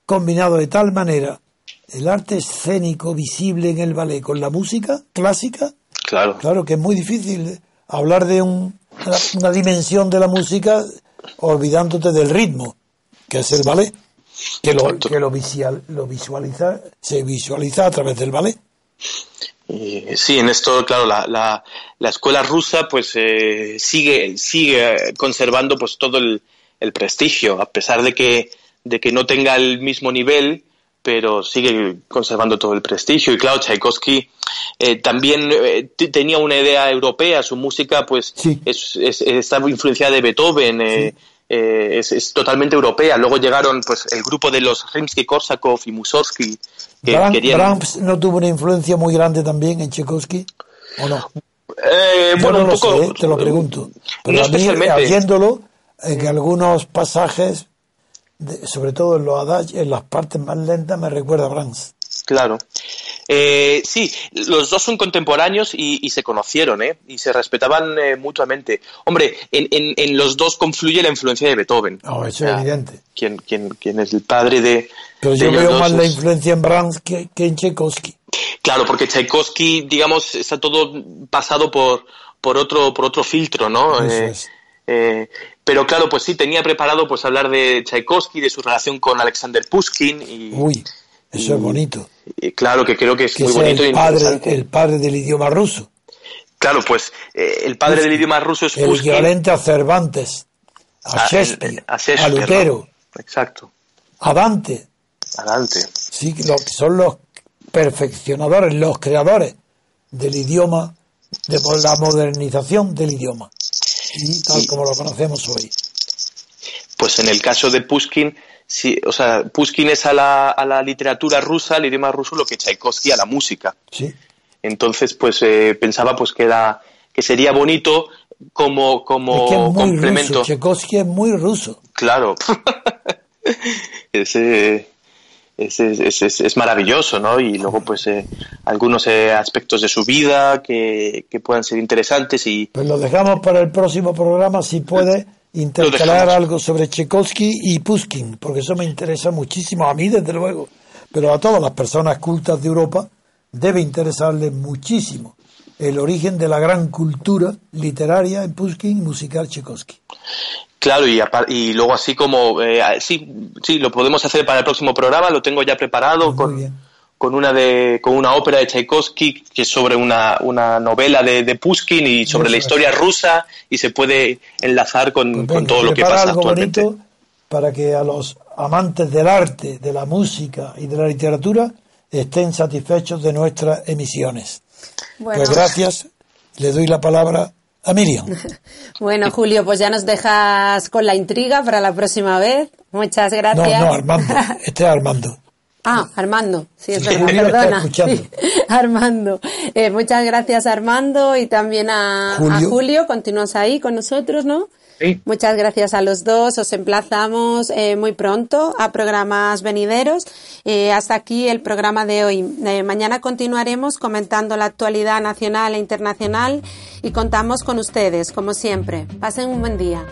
combinado de tal manera el arte escénico visible en el ballet con la música clásica, Claro, claro que es muy difícil hablar de un- una, una dimensión de la música olvidándote del ritmo, que es el ballet, que lo, que lo, visual- lo visualiza, se visualiza a través del ballet. Y, sí, en esto, claro, la, la, la escuela rusa pues eh, sigue, sigue conservando pues todo el, el prestigio, a pesar de que, de que no tenga el mismo nivel, pero sigue conservando todo el prestigio. Y claro, Tchaikovsky eh, también eh, tenía una idea europea, su música pues es, está influenciada de Beethoven, eh, es, totalmente europea. Luego llegaron pues el grupo de los Rimsky-Korsakov y Mussorgsky. Que Brahms no tuvo una influencia muy grande también en Tchaikovsky, ¿o no? bueno, un poco, te lo pregunto. Pero no a mí, oyéndolo, en algunos pasajes sobre todo en los en las partes más lentas, me recuerda a Brahms. Claro. Eh, sí, los dos son contemporáneos y, se conocieron, ¿eh? Y se respetaban eh, mutuamente. Hombre, en, en, los dos confluye la influencia de Beethoven. Oh, eso es evidente. Quien, quien, quien, es el padre de. Pero yo veo más la influencia en Brahms que, en Tchaikovsky. Claro, porque Tchaikovsky, digamos, está todo pasado por, por, otro, por otro filtro, ¿no? Eso es. Eh, pero claro, pues sí, tenía preparado pues hablar de Tchaikovsky, de su relación con Alexander Pushkin. Y, Uy, eso es bonito. Y, claro, que creo que es muy bonito. El padre, el padre del idioma ruso. Claro, pues eh, el padre del idioma ruso es el Pushkin. El equivalente a Cervantes, a, Shakespeare, a, Lutero. Exacto. A Dante. A Dante. Sí, son los perfeccionadores, los creadores del idioma, de la modernización del idioma y tal como lo conocemos hoy. Pues en el caso de Pushkin, sí, o sea, Pushkin es a la, a la literatura rusa, al idioma ruso, lo que Tchaikovsky a la música. Sí. Entonces, pues eh, pensaba pues que era que sería bonito como como es que es muy complemento. Ruso. Tchaikovsky es muy ruso. Claro. Ese es, es, maravilloso, ¿no? Y luego, pues, eh, algunos eh, aspectos de su vida que, puedan ser interesantes y... Pues lo dejamos para el próximo programa, si puede intercalar algo sobre Tchaikovsky y Pushkin, porque eso me interesa muchísimo, a mí desde luego, pero a todas las personas cultas de Europa debe interesarles muchísimo el origen de la gran cultura literaria en Pushkin y musical Tchaikovsky. Claro, y, y luego así como, eh, sí, sí, lo podemos hacer para el próximo programa, lo tengo ya preparado con, con, una de, con una ópera de Tchaikovsky que es sobre una, una novela de, de Pushkin y sobre la historia rusa y se puede enlazar con, pues todo lo que pasa algo actualmente. Bonito para que a los amantes del arte, de la música y de la literatura estén satisfechos de nuestras emisiones. Pues gracias, le doy la palabra a Miriam. bueno, Julio, pues ya nos dejas con la intriga para la próxima vez. Muchas gracias. No, no, Armando. Este es Armando. Ah, Armando, sí, es verdad, perdona. Armando. Eh, muchas gracias, Armando, y también a Julio. a Julio. Continúas ahí con nosotros, ¿no? Muchas gracias a los dos. Os emplazamos eh, muy pronto a programas venideros. Eh, hasta aquí el programa de hoy. Eh, mañana continuaremos comentando la actualidad nacional e internacional y contamos con ustedes, como siempre. Pasen un buen día.